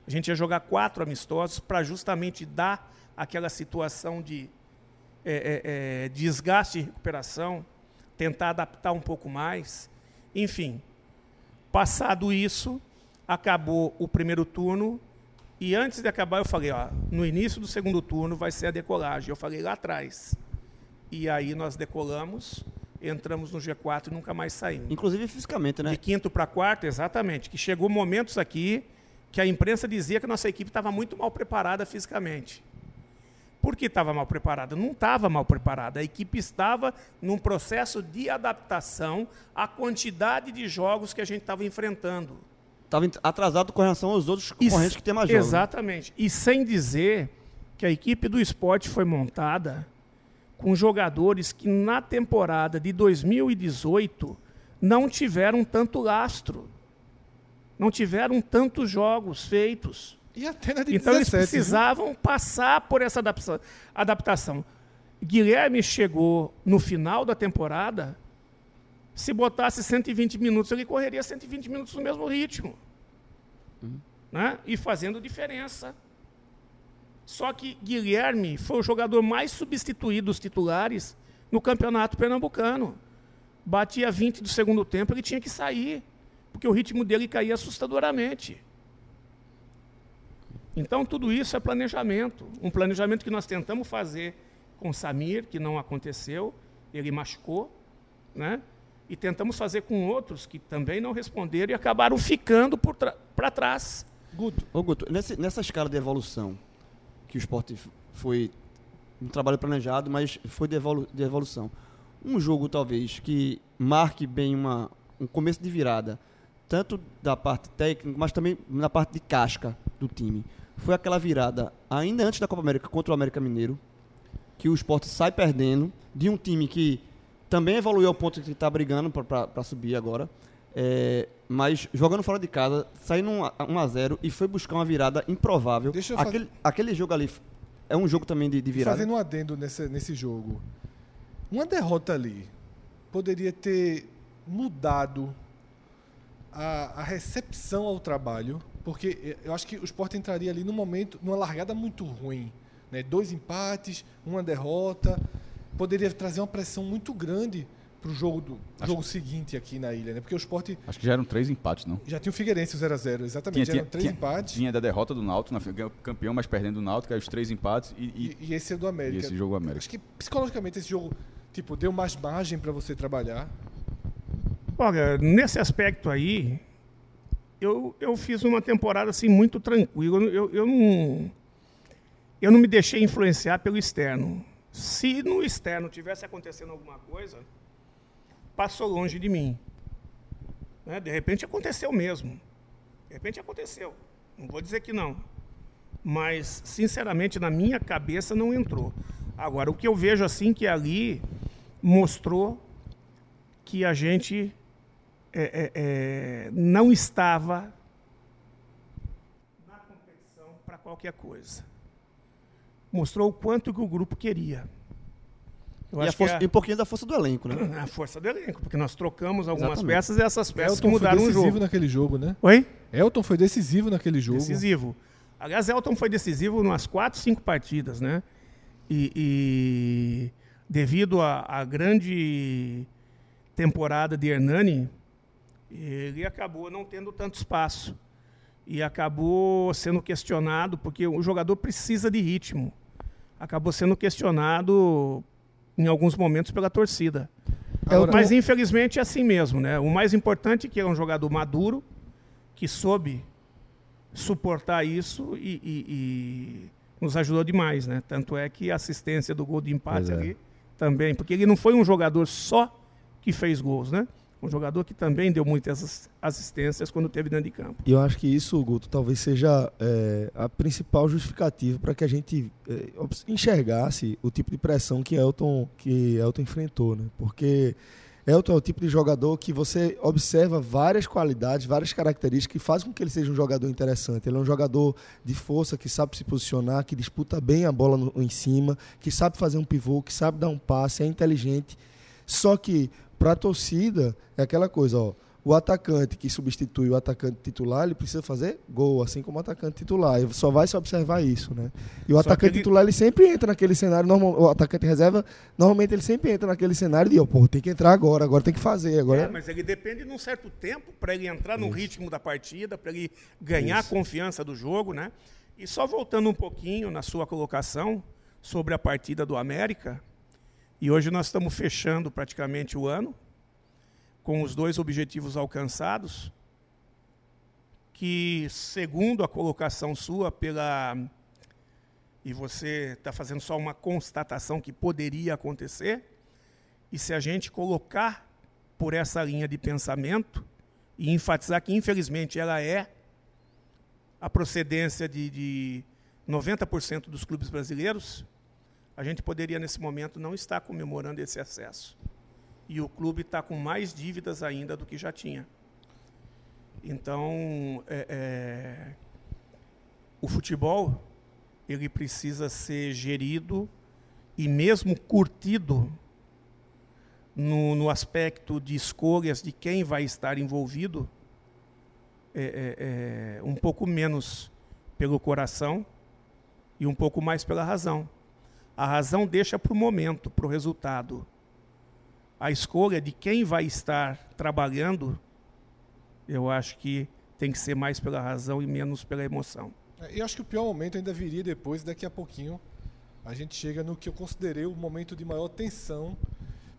A gente ia jogar quatro amistosos para justamente dar aquela situação de é, é, é, desgaste e recuperação, tentar adaptar um pouco mais. Enfim, passado isso, acabou o primeiro turno. E antes de acabar, eu falei: ó, no início do segundo turno vai ser a decolagem. Eu falei lá atrás. E aí nós decolamos, entramos no G4 e nunca mais saímos. Inclusive fisicamente, né? De quinto para quarto, exatamente. Que chegou momentos aqui que a imprensa dizia que a nossa equipe estava muito mal preparada fisicamente. Por que estava mal preparada? Não estava mal preparada. A equipe estava num processo de adaptação à quantidade de jogos que a gente estava enfrentando. Estava atrasado com relação aos outros concorrentes que tem mais jogos. Né? Exatamente. E sem dizer que a equipe do esporte foi montada com jogadores que na temporada de 2018 não tiveram tanto lastro, não tiveram tantos jogos feitos. E até na de então 17, eles precisavam viu? passar por essa adaptação. Guilherme chegou no final da temporada, se botasse 120 minutos, ele correria 120 minutos no mesmo ritmo. Uhum. Né? E fazendo diferença. Só que Guilherme foi o jogador mais substituído dos titulares no campeonato pernambucano. Batia 20 do segundo tempo, ele tinha que sair, porque o ritmo dele caía assustadoramente. Então, tudo isso é planejamento. Um planejamento que nós tentamos fazer com Samir, que não aconteceu, ele machucou, né? e tentamos fazer com outros que também não responderam e acabaram ficando para trás. Guto, ô Guto nessa, nessa escala de evolução, que o esporte foi um trabalho planejado, mas foi de, evolu de evolução. Um jogo, talvez, que marque bem uma, um começo de virada, tanto da parte técnica, mas também na parte de casca do time. Foi aquela virada, ainda antes da Copa América, contra o América Mineiro, que o esporte sai perdendo, de um time que também evoluiu ao ponto que está brigando para subir agora. É, mas jogando fora de casa, saindo 1 um a 0 e foi buscar uma virada improvável. Deixa eu aquele, fazer... aquele jogo ali é um jogo também de, de virada. Fazendo um adendo nesse, nesse jogo. Uma derrota ali poderia ter mudado a, a, recepção ao trabalho, porque eu acho que o Sport entraria ali no momento, numa largada muito ruim. Né? Dois empates, uma derrota. Poderia trazer uma pressão muito grande pro jogo do acho jogo seguinte aqui na ilha, né? Porque o esporte. Acho que já eram três empates, não? Já tinha o Figueirense 0x0, exatamente. Tinha, já eram três tinha, empates. Tinha da derrota do Náutico, na, campeão, mas perdendo o Náutico, aí os três empates e, e, e, esse é do América. E esse jogo América. Acho que psicologicamente esse jogo, tipo, deu mais margem para você trabalhar. Olha, nesse aspecto aí, eu, eu fiz uma temporada assim muito tranquila. Eu, eu, não, eu não me deixei influenciar pelo externo. Se no externo tivesse acontecendo alguma coisa, passou longe de mim. Né? De repente aconteceu mesmo. De repente aconteceu. Não vou dizer que não. Mas, sinceramente, na minha cabeça não entrou. Agora, o que eu vejo assim que ali mostrou que a gente é, é, é, não estava qualquer coisa. Mostrou o quanto que o grupo queria. Eu e, força, é, e, um pouquinho da força do elenco, né? A força do elenco, porque nós trocamos algumas Exatamente. peças e essas peças Elton que mudaram o jogo. foi decisivo naquele jogo, né? Oi? Elton foi decisivo naquele jogo. Decisivo. Aliás, Elton foi decisivo em umas quatro, cinco partidas, né? E, e devido à grande temporada de Hernani, ele acabou não tendo tanto espaço. E acabou sendo questionado, porque o jogador precisa de ritmo. Acabou sendo questionado em alguns momentos pela torcida. Agora, Mas infelizmente é assim mesmo, né? O mais importante é que é um jogador maduro, que soube suportar isso e, e, e, nos ajudou demais, né? Tanto é que a assistência do gol de empate é. ali também, porque ele não foi um jogador só que fez gols, né? Um jogador que também deu muitas assistências quando teve dentro de campo. E eu acho que isso, Guto, talvez seja é, a principal justificativa para que a gente é, enxergasse o tipo de pressão que Elton, que Elton enfrentou, né? Porque Elton é o tipo de jogador que você observa várias qualidades, várias características que fazem com que ele seja um jogador interessante. Ele é um jogador de força, que sabe se posicionar, que disputa bem a bola no, em cima, que sabe fazer um pivô, que sabe dar um passe, é inteligente. Só que para a torcida, é aquela coisa, ó. O atacante que substitui o atacante titular, ele precisa fazer gol, assim como o atacante titular. Só vai se observar isso, né? E o Só atacante ele... titular, ele sempre entra naquele cenário, normal, o atacante reserva, normalmente ele sempre entra naquele cenário de, ó, pô, tem que entrar agora, agora tem que fazer. Agora... É, mas ele depende de um certo tempo para ele entrar no isso. ritmo da partida, para ele ganhar isso. confiança do jogo, né? E só voltando um pouquinho na sua colocação sobre a partida do América, e hoje nós estamos fechando praticamente o ano com os dois objetivos alcançados, que segundo a colocação sua pela e você está fazendo só uma constatação que poderia acontecer, e se a gente colocar por essa linha de pensamento e enfatizar que infelizmente ela é a procedência de, de 90% dos clubes brasileiros, a gente poderia, nesse momento, não estar comemorando esse acesso. E o clube está com mais dívidas ainda do que já tinha. Então, é, é, o futebol ele precisa ser gerido e mesmo curtido no, no aspecto de escolhas de quem vai estar envolvido, é, é, é um pouco menos pelo coração e um pouco mais pela razão. A razão deixa para o momento, para o resultado. A escolha de quem vai estar trabalhando, eu acho que tem que ser mais pela razão e menos pela emoção. É, eu acho que o pior momento ainda viria depois, daqui a pouquinho a gente chega no que eu considerei o momento de maior tensão.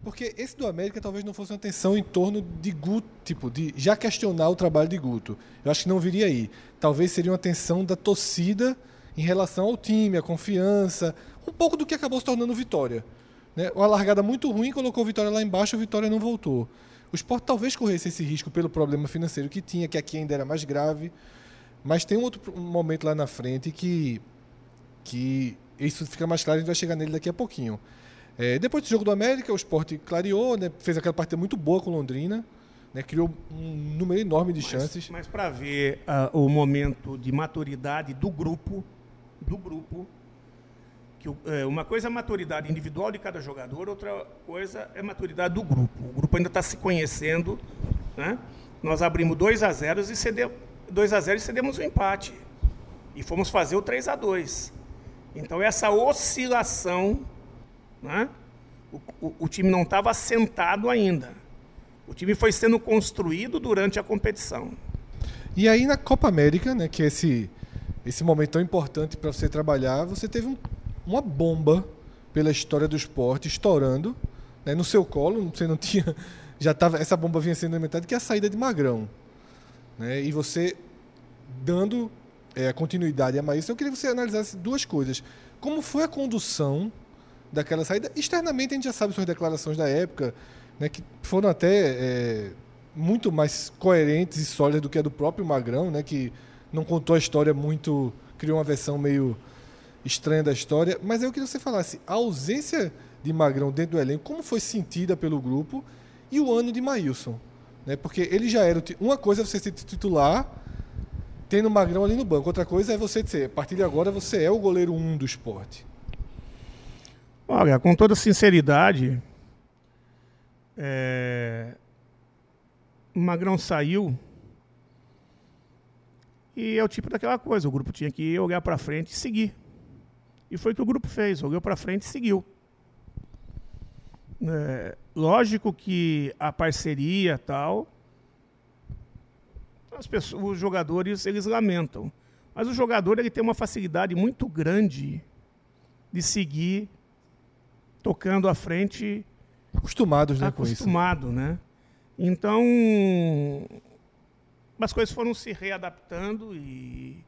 Porque esse do América talvez não fosse uma tensão em torno de Guto, tipo, de já questionar o trabalho de Guto. Eu acho que não viria aí. Talvez seria uma tensão da torcida em relação ao time, a confiança, um pouco do que acabou se tornando Vitória. Né? Uma largada muito ruim colocou Vitória lá embaixo, o Vitória não voltou. O Sport talvez corresse esse risco pelo problema financeiro que tinha, que aqui ainda era mais grave. Mas tem um outro momento lá na frente que, que isso fica mais claro, a gente vai chegar nele daqui a pouquinho. É, depois do jogo do América, o Sport clareou, né? fez aquela partida muito boa com Londrina. Né, criou um número enorme de mas, chances. Mas para ver uh, o momento de maturidade do grupo, do grupo, que é, uma coisa é a maturidade individual de cada jogador, outra coisa é a maturidade do grupo. O grupo ainda está se conhecendo. Né? Nós abrimos 2 a 0 e cedemos 2 a 0 e cedemos o um empate. E fomos fazer o 3 a 2 Então essa oscilação, né? o, o, o time não estava assentado ainda. O time foi sendo construído durante a competição. E aí na Copa América, né, que é esse esse momento tão importante para você trabalhar, você teve um uma bomba pela história do esporte estourando né, no seu colo. Você não tinha. Já tava, essa bomba vinha sendo alimentada, que é a saída de Magrão. Né, e você dando é, continuidade a Maísa, eu queria que você analisasse duas coisas. Como foi a condução daquela saída? Externamente, a gente já sabe suas declarações da época, né, que foram até é, muito mais coerentes e sólidas do que a do próprio Magrão, né, que não contou a história muito. criou uma versão meio estranha da história, mas eu queria que você falasse a ausência de Magrão dentro do elenco, como foi sentida pelo grupo e o ano de Maílson. Né? Porque ele já era. Uma coisa é você ser titular tendo Magrão ali no banco. Outra coisa é você dizer, a partir de agora você é o goleiro 1 um do esporte. Olha, com toda sinceridade, é... Magrão saiu e é o tipo daquela coisa, o grupo tinha que olhar para frente e seguir. E foi o que o grupo fez, olhou para frente e seguiu. É, lógico que a parceria tal, as pessoas, os jogadores eles lamentam, mas o jogador ele tem uma facilidade muito grande de seguir tocando à frente. Acostumados, né, acostumado, né? Então, as coisas foram se readaptando e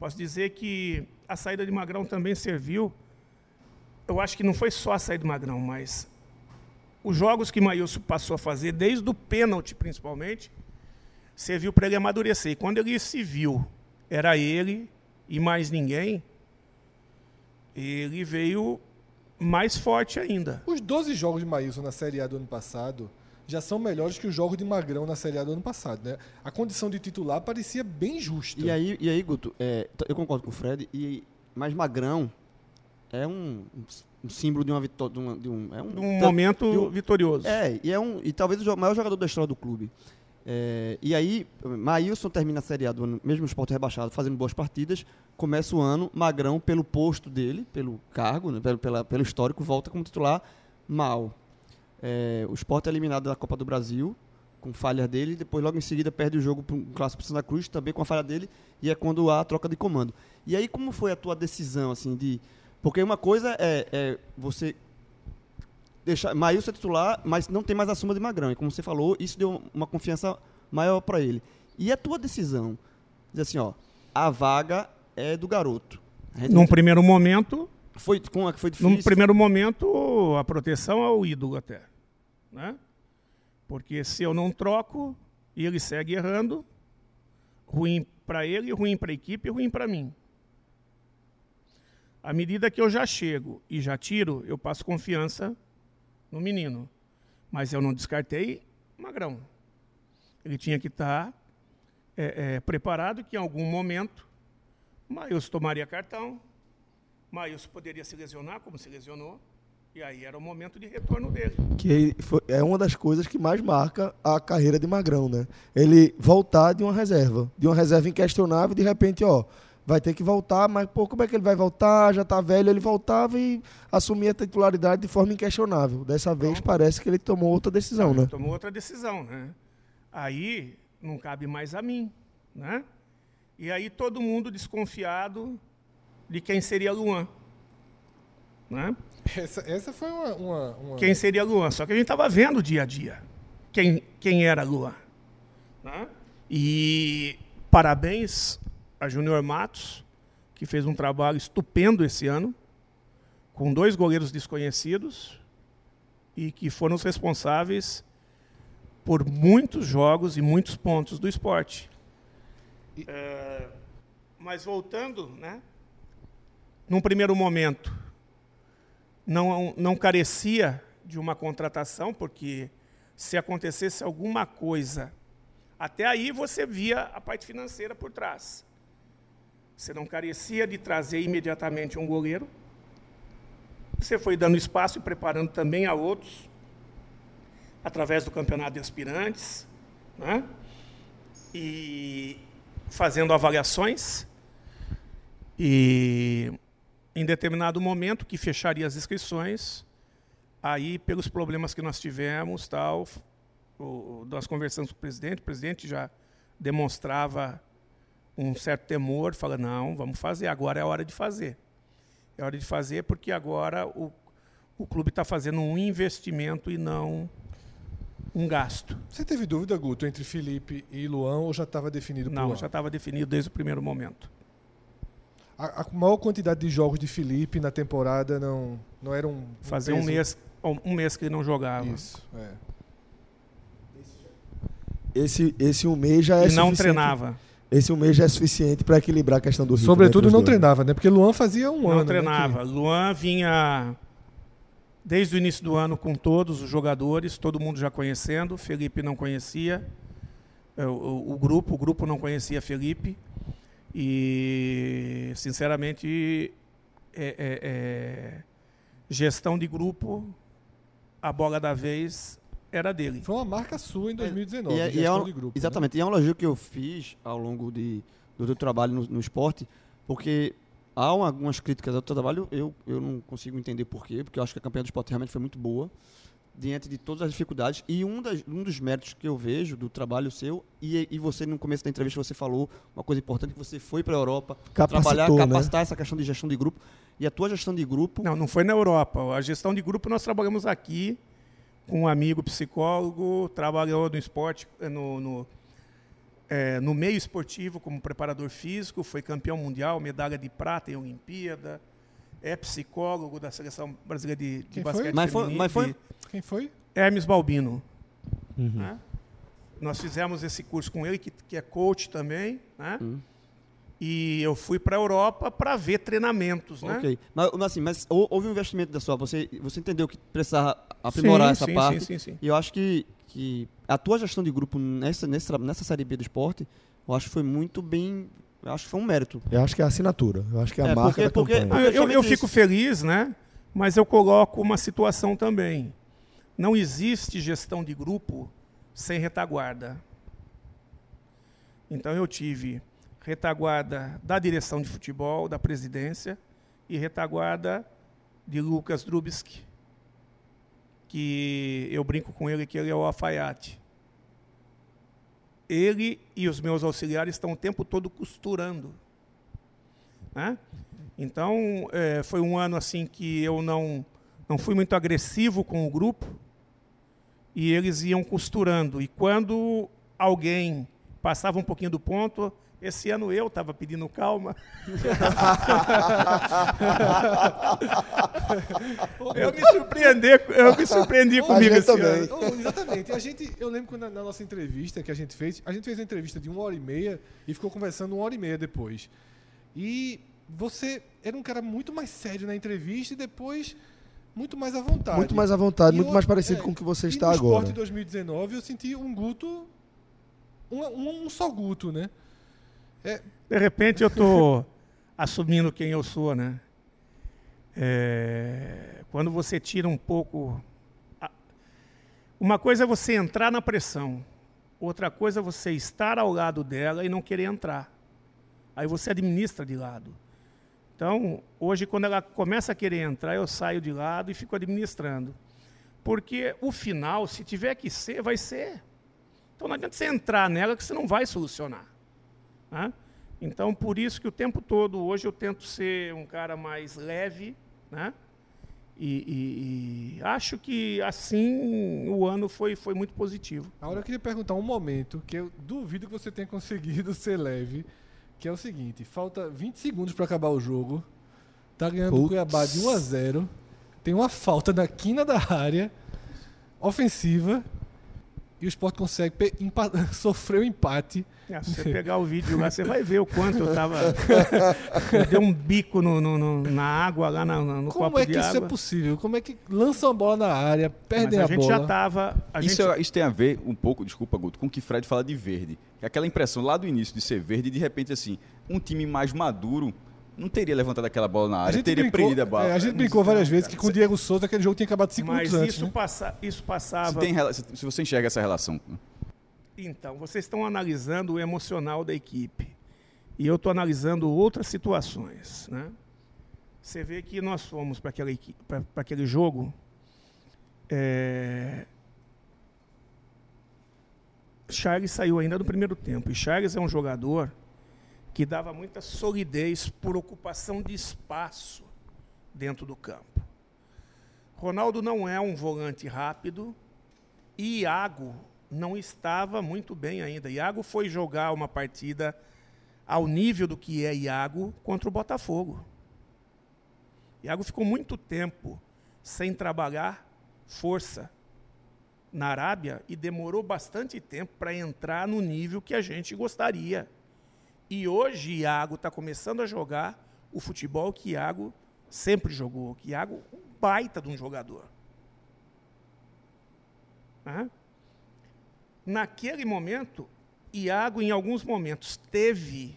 posso dizer que a saída de Magrão também serviu. Eu acho que não foi só a saída de Magrão, mas os jogos que Maílson passou a fazer, desde o pênalti principalmente, serviu para ele amadurecer. E quando ele se viu, era ele e mais ninguém, ele veio mais forte ainda. Os 12 jogos de Maílson na Série A do ano passado já são melhores que os jogos de Magrão na Série A do ano passado, né? A condição de titular parecia bem justa. E aí, e aí Guto, é, eu concordo com o Fred, e, mas Magrão é um, um símbolo de uma vitória, de, uma, de um, é um, um momento de um, vitorioso. É, e é um e talvez o maior jogador da história do clube. É, e aí, Maílson termina a Série A do ano, mesmo o esporte rebaixado, fazendo boas partidas. Começa o ano, Magrão, pelo posto dele, pelo cargo, né, pelo, pela, pelo histórico, volta como titular mal. É, o esporte é eliminado da Copa do Brasil, com falhas dele, depois logo em seguida perde o jogo para o Clássico Santa Cruz, também com a falha dele, e é quando há a troca de comando. E aí, como foi a tua decisão, assim, de... Porque uma coisa é, é você deixar Maílson é titular, mas não tem mais a suma de Magrão. E como você falou, isso deu uma confiança maior para ele. E a tua decisão? Diz assim, ó, a vaga é do garoto. Num primeiro momento... Foi, é que foi difícil? Num primeiro momento, a proteção é o ídolo até. Né? Porque se eu não troco e ele segue errando, ruim para ele, ruim para a equipe ruim para mim. À medida que eu já chego e já tiro, eu passo confiança no menino. Mas eu não descartei Magrão. Ele tinha que estar é, é, preparado que em algum momento Maílson tomaria cartão, Maílson poderia se lesionar, como se lesionou, e aí era o momento de retorno dele. Que é uma das coisas que mais marca a carreira de Magrão, né? Ele voltar de uma reserva, de uma reserva inquestionável, de repente, ó, vai ter que voltar, mas pô, como é que ele vai voltar? Já está velho, ele voltava e assumia a titularidade de forma inquestionável. Dessa vez Pronto. parece que ele tomou outra decisão, né? Tomou outra decisão, né? Aí não cabe mais a mim, né? E aí todo mundo desconfiado de quem seria Luan, né? Essa, essa foi uma, uma, uma, Quem seria Luan? Só que a gente estava vendo dia a dia quem, quem era Luan. Né? E parabéns a Júnior Matos, que fez um trabalho estupendo esse ano, com dois goleiros desconhecidos e que foram os responsáveis por muitos jogos e muitos pontos do esporte. É, mas voltando, né? Num primeiro momento, não, não carecia de uma contratação, porque se acontecesse alguma coisa, até aí você via a parte financeira por trás. Você não carecia de trazer imediatamente um goleiro. Você foi dando espaço e preparando também a outros, através do campeonato de aspirantes, né? e fazendo avaliações. E em determinado momento que fecharia as inscrições, aí pelos problemas que nós tivemos, tal, o, nós conversamos com o presidente, o presidente já demonstrava um certo temor, fala, não, vamos fazer, agora é a hora de fazer. É hora de fazer porque agora o, o clube está fazendo um investimento e não um gasto. Você teve dúvida, Guto, entre Felipe e Luan ou já estava definido? Não, já estava definido desde o primeiro momento. A, a, maior quantidade de jogos de Felipe na temporada não, não era um. Fazia um mês, um mês que ele não jogava. Isso, é. Esse, esse um mês já é e não treinava esse um mês já é suficiente para equilibrar a questão do ritmo. Sobretudo não treinava, né? Porque Luan fazia um não ano. Não treinava. Né? Luan vinha desde o início do ano com todos os jogadores, todo mundo já conhecendo. Felipe não conhecia. É, o, o, o grupo, o grupo não conhecia Felipe. E, sinceramente, é, é, é, gestão de grupo, a bola da vez era dele. Foi uma marca sua em 2019, E é- e é gestão um- de grupo. né? Exatamente. E é um elogio que eu fiz ao longo de, do teu trabalho no, no esporte, porque há uma- algumas críticas ao teu trabalho, eu, eu não consigo entender por quê, porque eu acho que a campanha do esporte realmente foi muito boa, diante de todas as dificuldades. E um, das- um dos méritos que eu vejo do trabalho seu, e, e você no começo da entrevista você falou uma coisa importante, que você foi para a Europa Capacitou, trabalhar, né? capacitar essa questão de gestão de grupo. E a tua gestão de grupo, Não, não foi na Europa. A gestão de grupo nós trabalhamos aqui com um amigo psicólogo, trabalhou no esporte, eh, no, no, eh, no meio esportivo como preparador físico, foi campeão mundial, medalha de prata em Olimpíada, é psicólogo da seleção brasileira de, de Quem foi? basquete Mas foi- mas foi- Quem foi? Hermes Balbino. Uhum. né? Nós fizemos esse curso com ele, que, que é coach também, né? Hum. E eu fui para a Europa para ver treinamentos, né? ok. Mas, assim, mas hou- houve um investimento da sua, você, você entendeu que precisava aprimorar Sim, essa sim, parte. Sim, sim, sim. E eu acho que, que a tua gestão de grupo nessa, nessa, nessa Série B do esporte, eu acho que foi muito bem. Eu acho que foi um mérito. Eu acho que é a assinatura. Eu acho que é a É, marca porque- da porque- campanha. Eu, eu fico feliz, né? Mas eu coloco uma situação também. Não existe gestão de grupo sem retaguarda. Então eu tive retaguarda da direção de futebol, da presidência, e retaguarda de Lucas Drubski, que eu brinco com ele que ele é o alfaiate. Ele e os meus auxiliares estão o tempo todo costurando. Né? Então, eh, foi um ano assim que eu não, não fui muito agressivo com o grupo e eles iam costurando. E quando alguém passava um pouquinho do ponto, esse ano eu estava pedindo calma. eu me surpreendi, eu me surpreendi comigo esse também. ano. Oh, exatamente. A gente, eu lembro quando na, na nossa entrevista que a gente fez, a gente fez uma entrevista de uma hora e meia e ficou conversando uma hora e meia depois. E você era um cara muito mais sério na entrevista e depois muito mais à vontade. Muito mais à vontade, E muito eu- mais parecido é, com o que você e está no agora. Esporte 2019 eu senti um Guto, um, um, um só Guto, né? De repente eu estou assumindo quem eu sou, né? É, quando você tira um pouco. a- Uma coisa é você entrar na pressão, outra coisa é você estar ao lado dela e não querer entrar. Aí você administra de lado. Então, hoje, quando ela começa a querer entrar, eu saio de lado e fico administrando. Porque o final, se tiver que ser, vai ser. Então não adianta você entrar nela que você não vai solucionar. Né? Então, por isso que o tempo todo, hoje eu tento ser um cara mais leve, né? E, e- e acho que assim o ano foi, foi muito positivo. Agora eu queria perguntar um momento que eu duvido que você tenha conseguido ser leve, que é o seguinte, falta 20 segundos para acabar o jogo. Tá ganhando o Putz. Cuiabá de 1 a 0. Tem uma falta na quina da área ofensiva e o Sport consegue sofrer o empate. É, se você pegar o vídeo lá, você vai ver o quanto eu tava. eu dei um bico no, no- no- na água, lá na- no Como copo é que de isso água. é possível? Como é que lançam a bola na área, Mas perdem a a, gente bola? já tava. A Isso, gente, é- isso tem a ver um pouco, desculpa, Guto, com o que Fred fala de verde. É aquela impressão lá do início de ser verde e de repente, assim, um time mais maduro não teria levantado aquela bola na A área, gente teria brincou, prendido a bola. é, a gente brincou várias vezes que com o Diego Souza aquele jogo tinha acabado 5 mas minutos antes. isso, né? passa, isso Se, passava. tem rela- se se você enxerga essa relação. Então, vocês estão analisando o emocional da equipe. E eu estou analisando outras situações. Né? Você vê que nós fomos para aquele jogo. é, Charles saiu ainda do primeiro tempo. E Charles é um jogador que dava muita solidez por ocupação de espaço dentro do campo. Ronaldo não é um volante rápido. E Iago não estava muito bem ainda. Iago foi jogar uma partida ao nível do que é Iago contra o Botafogo. Iago ficou muito tempo sem trabalhar força na Arábia e demorou bastante tempo para entrar no nível que a gente gostaria. E hoje Iago está começando a jogar o futebol que Iago sempre jogou. Que Iago um baita de um jogador. Naquele momento, Iago, em alguns momentos, teve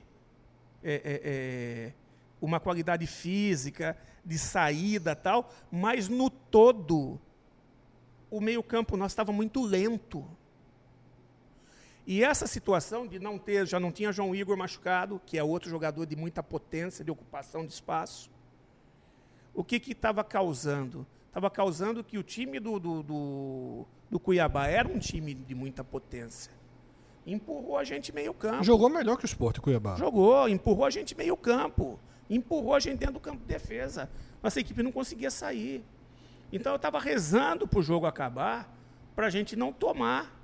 é, é, é, uma qualidade física, de saída tal, mas no todo, o meio-campo nós estava muito lento. E essa situação de não ter, já não tinha João Igor machucado, que é outro jogador de muita potência, de ocupação de espaço, o que estava causando? Estava causando que o time do, do, do, do, Cuiabá era um time de muita potência. Empurrou a gente meio campo. Jogou melhor que o Sport Cuiabá. Jogou, empurrou a gente meio campo. Empurrou a gente dentro do campo de defesa. Nossa equipe não conseguia sair. Então eu estava rezando para o jogo acabar, para a gente não tomar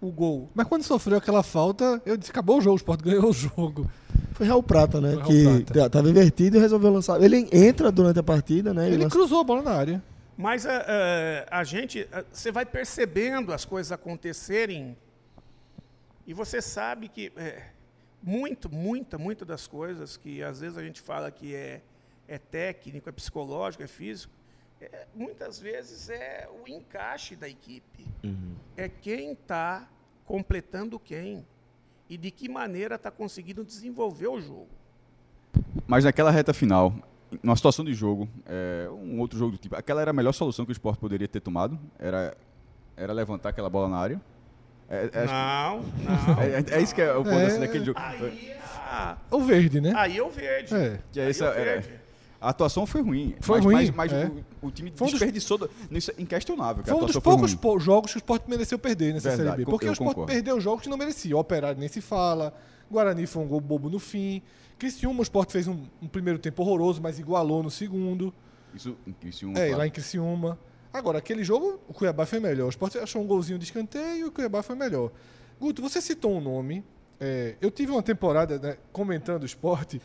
o gol. Mas quando sofreu aquela falta, eu disse: acabou o jogo, o Sport ganhou o jogo. Foi Raul Prata, né? que estava invertido e resolveu lançar. Ele entra durante a partida, né? Ele, cruzou a bola na área. Mas uh, uh, a gente, uh, você vai percebendo as coisas acontecerem e você sabe que é, muito, muita, muita das coisas que às vezes a gente fala que é, é técnico, é psicológico, é físico, é, muitas vezes é o encaixe da equipe. Uhum. É quem está completando quem e de que maneira está conseguindo desenvolver o jogo. Mas naquela reta final, numa situação de jogo, é, um outro jogo do tipo, aquela era a melhor solução que o esporte poderia ter tomado? Era, era levantar aquela bola na área? É, é, não, não. É, é, isso que é o ponto assim, daquele jogo. Aí, ah, o verde, né? Aí é o verde. É. Que é, esse, é verde. A atuação foi ruim. Foi mas, ruim. Mas, mas é. o, o, time foi desperdiçou. Dos... Isso é inquestionável. Foi um dos poucos jogos que o Sport mereceu perder nessa Verdade, Série B. Porque o Sport concordo. perdeu jogos que não merecia. O Operário nem se fala. Guarani foi um gol bobo no fim. Criciúma, o Sport fez um, um primeiro tempo horroroso, mas igualou no segundo. Isso em Criciúma. É, claro. lá em Criciúma. Agora, aquele jogo, o Cuiabá foi melhor. O Sport achou um golzinho de escanteio e o Cuiabá foi melhor. Guto, você citou um nome. É, eu tive uma temporada né, comentando o esporte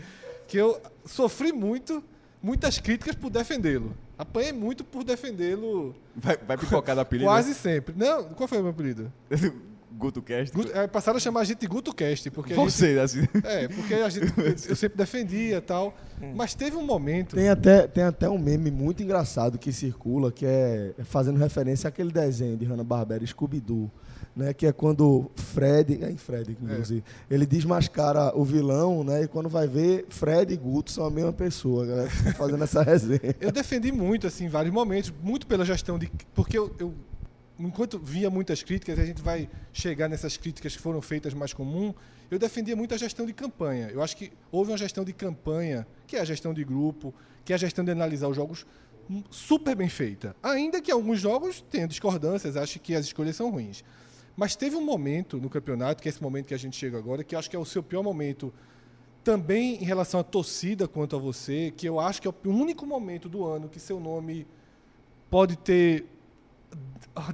que eu sofri muito muitas críticas por defendê-lo. Apanhei muito por defendê-lo. Vai, vai pipocar da apelido? Quase né? sempre. Não, qual foi o meu apelido? GutoCast? Guto, é, passaram a chamar a gente de GutoCast. Porque Você, gente, assim. É, porque a gente, eu sempre defendia e tal. Hum. Mas teve um momento. Tem até, tem até um meme muito engraçado que circula, que é fazendo referência àquele desenho de Hanna-Barbera, Scooby-Doo né, que é quando Fred, é Fred, inclusive, é. ele desmascara o vilão, né, e quando vai ver, Fred e Guto são a mesma pessoa, galera, fazendo essa resenha. Eu defendi muito, assim, em vários momentos, muito pela gestão de... Porque eu, eu enquanto via muitas críticas, a gente vai chegar nessas críticas que foram feitas mais comum, eu defendia muito a gestão de campanha. Eu acho que houve uma gestão de campanha, que é a gestão de grupo, que é a gestão de analisar os jogos super bem feita. Ainda que alguns jogos tenham discordâncias, acho que as escolhas são ruins. Mas teve um momento no campeonato, que é esse momento que a gente chega agora, que eu acho que é o seu pior momento, também em relação à torcida quanto a você, que eu acho que é o único momento do ano que seu nome pode ter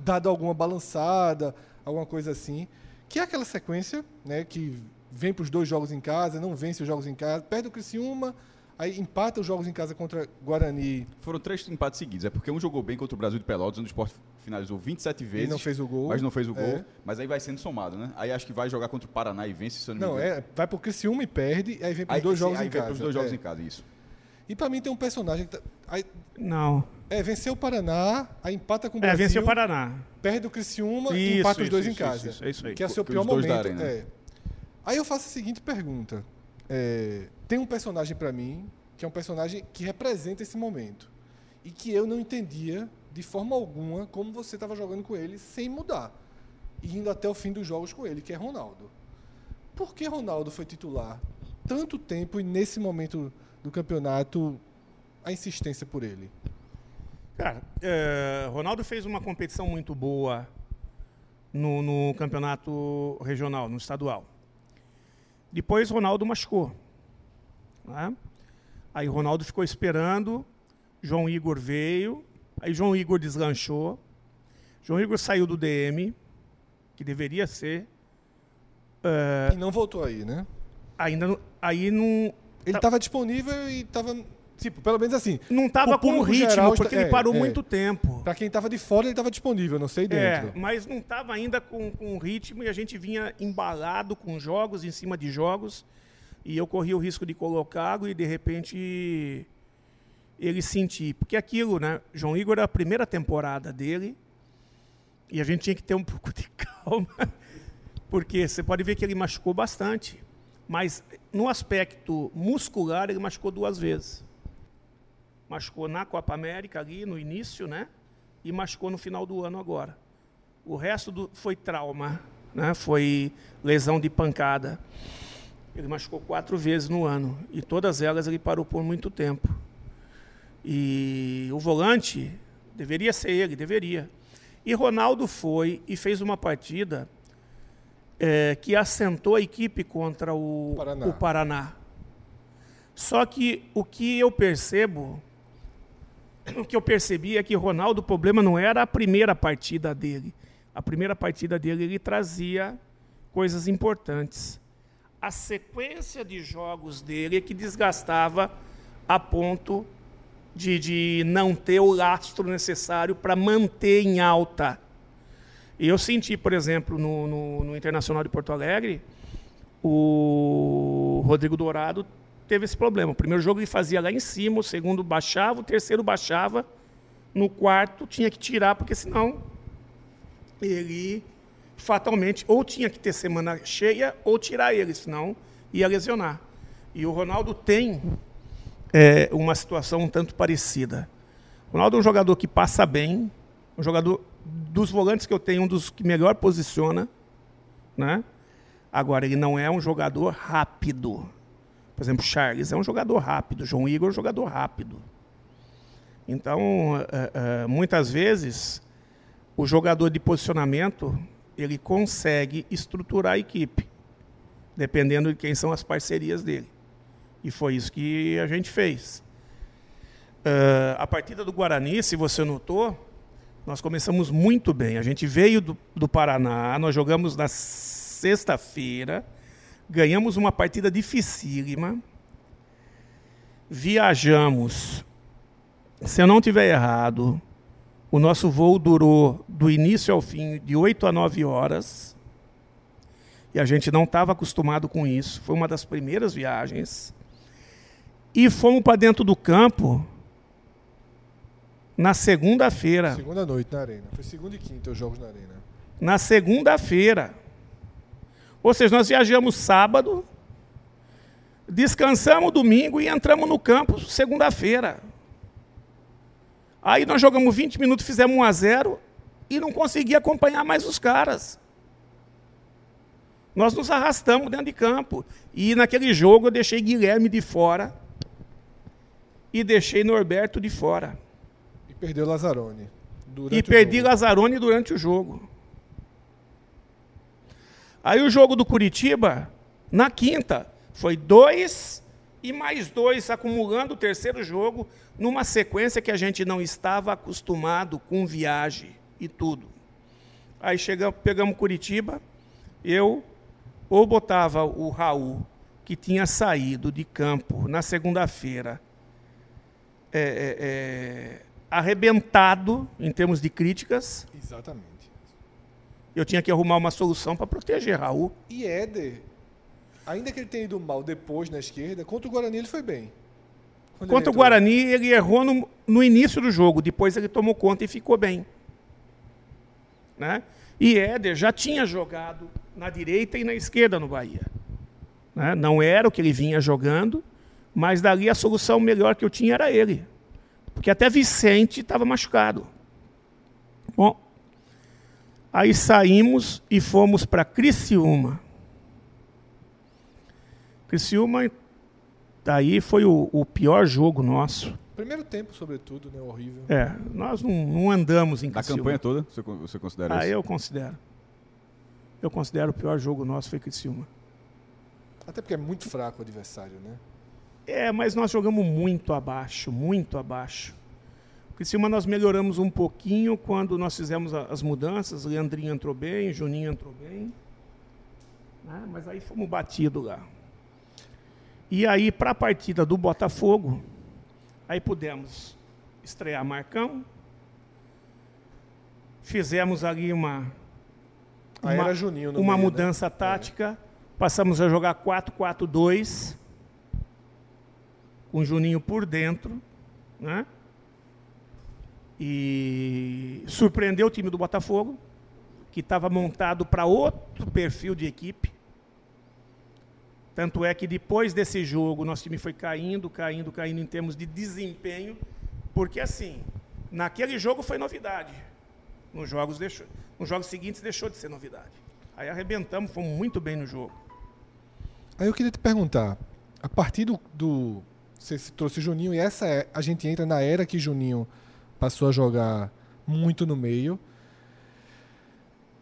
dado alguma balançada, alguma coisa assim, que é aquela sequência, né, que vem para os dois jogos em casa, não vence os jogos em casa, perde o Criciúma, Aí empata os jogos em casa contra Guarani. Foram três empates seguidos. É porque um jogou bem contra o Brasil de Pelotas, onde o Sport finalizou 27 vezes. E não fez o gol. Mas não fez o gol. É. Mas aí vai sendo somado, né? Aí acho que vai jogar contra o Paraná e vence, se eu não, não é. Vai pro Criciúma e perde, aí vem para os dois jogos aí em casa. Aí dois jogos é. em casa, isso. E para mim tem um personagem que tá, aí, Não. É, venceu o Paraná, aí empata com o Brasil. É, venceu o Paraná. Perde o Criciúma isso, e empata isso, os dois isso, em casa. Isso, isso, aí. Que é o seu pior momento. Darem, né? é. Aí eu faço a seguinte pergunta. É, tem um personagem para mim que é um personagem que representa esse momento. E que eu não entendia de forma alguma como você estava jogando com ele sem mudar. E indo até o fim dos jogos com ele, que é Ronaldo. Por que Ronaldo foi titular tanto tempo e nesse momento do campeonato a insistência por ele? Cara, é, Ronaldo fez uma competição muito boa no, no campeonato regional, no estadual. Depois Ronaldo machucou. Né? Aí Ronaldo ficou esperando, João Igor veio, aí João Igor deslanchou. João Igor saiu do DM, que deveria ser. Uh, e não voltou aí, né? Ainda não, aí não. Ele estava tá, disponível e estava. Tipo, pelo menos assim. Não estava com o ritmo, geral, porque é, ele parou é, muito tempo. Para quem estava de fora, ele estava disponível, não sei dentro. É, mas não estava ainda com, com ritmo e a gente vinha embalado com jogos em cima de jogos. E eu corri o risco de colocá-lo e de repente ele sentir. Porque aquilo, né? João Igor era a primeira temporada dele e a gente tinha que ter um pouco de calma. Porque você pode ver que ele machucou bastante. Mas no aspecto muscular, ele machucou duas vezes. Machucou na Copa América ali no início, né? E machucou no final do ano agora. O resto do, foi trauma, né? Foi lesão de pancada. Ele machucou quatro vezes no ano e todas elas ele parou por muito tempo. E o volante deveria ser ele, deveria. E Ronaldo foi e fez uma partida é, que assentou a equipe contra o Paraná. o Paraná. Só que o que eu percebo, o que eu percebi é que Ronaldo, o problema não era a primeira partida dele. A primeira partida dele ele trazia coisas importantes. A sequência de jogos dele que desgastava a ponto de, de não ter o lastro necessário para manter em alta. E eu senti, por exemplo, no, no, no, Internacional de Porto Alegre, o Rodrigo Dourado teve esse problema. O primeiro jogo ele fazia lá em cima, o segundo baixava, o terceiro baixava, no quarto tinha que tirar, porque senão ele fatalmente ou tinha que ter semana cheia ou tirar ele, senão ia lesionar. E o Ronaldo tem é, uma situação um tanto parecida. O Ronaldo é um jogador que passa bem, um jogador dos volantes que eu tenho, um dos que melhor posiciona, né? Agora, ele não é um jogador rápido. Por exemplo, Charles é um jogador rápido, João Igor é um jogador rápido. Então, é, é, muitas vezes, o jogador de posicionamento ele consegue estruturar a equipe, dependendo de quem são as parcerias dele. E foi isso que a gente fez. Uh, a partida do Guarani, se você notou, nós começamos muito bem. A gente veio do, do Paraná, nós jogamos na sexta-feira, ganhamos uma partida dificílima, viajamos. Se eu não tiver errado, o nosso voo durou do início ao fim de 8 a 9 horas. E a gente não estava acostumado com isso. Foi uma das primeiras viagens. E fomos para dentro do campo na segunda-feira. Segunda noite na Arena. Foi segunda e quinta os jogos na Arena. Na segunda-feira. Ou seja, nós viajamos sábado, descansamos domingo e entramos no campo segunda-feira. Aí nós jogamos 20 minutos, fizemos 1 a 0 e não consegui acompanhar mais os caras. Nós nos arrastamos dentro de campo. E naquele jogo eu deixei Guilherme de fora e deixei Norberto de fora. E perdeu Lazzaroni. e perdi jogo. Lazzaroni durante o jogo. Aí o jogo do Curitiba, na quinta, foi dois e mais dois, acumulando o terceiro jogo, numa sequência que a gente não estava acostumado com viagem e tudo. Aí chegamos, pegamos Curitiba, eu ou botava o Raul, que tinha saído de campo na segunda-feira, é, é, é, arrebentado em termos de críticas. Exatamente. Eu tinha que arrumar uma solução para proteger Raul. E Éder, ainda que ele tenha ido mal depois na esquerda, contra o Guarani ele foi bem. Quando contra o Guarani ele errou no, no início do jogo, depois ele tomou conta e ficou bem. Né? E Éder já tinha jogado na direita e na esquerda no Bahia. Né? Não era o que ele vinha jogando, mas dali a solução melhor que eu tinha era ele. Porque até Vicente estava machucado. Bom, aí saímos e fomos para Criciúma. Criciúma, daí foi o, o, pior jogo nosso. Primeiro tempo, sobretudo, né? Horrível. É, nós não, não andamos em Criciúma. Da campanha toda, você, você considera ah, isso? eu considero. Eu considero o pior jogo nosso foi Criciúma. Até porque é muito fraco o adversário, né? É, mas nós jogamos muito abaixo, muito abaixo. O Criciúma nós melhoramos um pouquinho quando nós fizemos as mudanças. Leandrinho entrou bem, Juninho entrou bem. Né? Mas aí fomos batidos lá. E aí, para a partida do Botafogo, aí pudemos estrear Marcão. Fizemos ali uma, uma, Juninho uma meio, mudança né? tática. É. Passamos a jogar 4-4-2 com Juninho por dentro, né? E surpreendeu o time do Botafogo, que estava montado para outro perfil de equipe. Tanto é que depois desse jogo, nosso time foi caindo, caindo, caindo em termos de desempenho, porque assim, naquele jogo foi novidade. Nos jogos, deixou, nos jogos seguintes deixou de ser novidade. Aí arrebentamos, fomos muito bem no jogo. Aí eu queria te perguntar, a partir do, do você trouxe Juninho e essa é, a gente entra na era que Juninho passou a jogar muito no meio.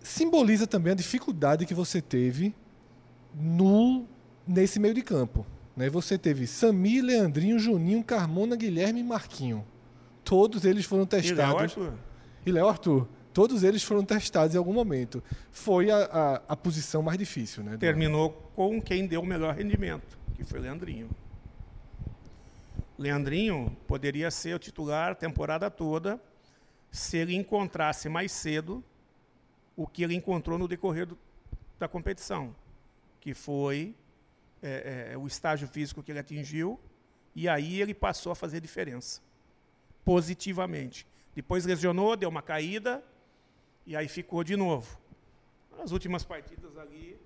Simboliza também a dificuldade que você teve no nesse meio de campo. Né? Você teve Sami, Leandrinho, Juninho, Carmona, Guilherme e Marquinho. Todos eles foram testados. E Léo Arthur. E Léo Arthur. Todos eles foram testados em algum momento. Foi a, a, a posição mais difícil. Né, Terminou com quem deu o melhor rendimento, que foi Leandrinho. Leandrinho poderia ser o titular a temporada toda se ele encontrasse mais cedo o que ele encontrou no decorrer do, da competição, que foi é, é, o estágio físico que ele atingiu, e aí ele passou a fazer diferença, positivamente. Depois lesionou, deu uma caída, e aí ficou de novo. Nas últimas partidas ali,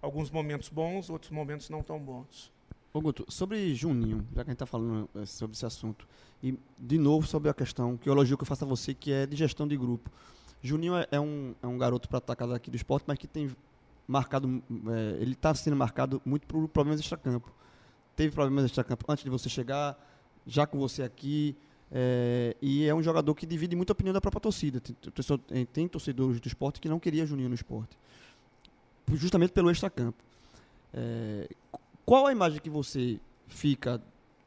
alguns momentos bons, outros momentos não tão bons. Ô Guto, sobre Juninho, já que a gente está falando eh, sobre esse assunto, e de novo sobre a questão, que o elogio que eu faço a você, que é de gestão de grupo. Juninho é, é um, é um garoto para atacar daqui do esporte, mas que tem marcado, é, ele está sendo marcado muito por problemas extracampo. Teve problemas extracampo antes de você chegar, já com você aqui, é, e é um jogador que divide muita opinião da própria torcida. Tem, tem, tem torcedores do esporte que não queria Juninho no esporte, justamente pelo extracampo. É, qual a imagem que você fica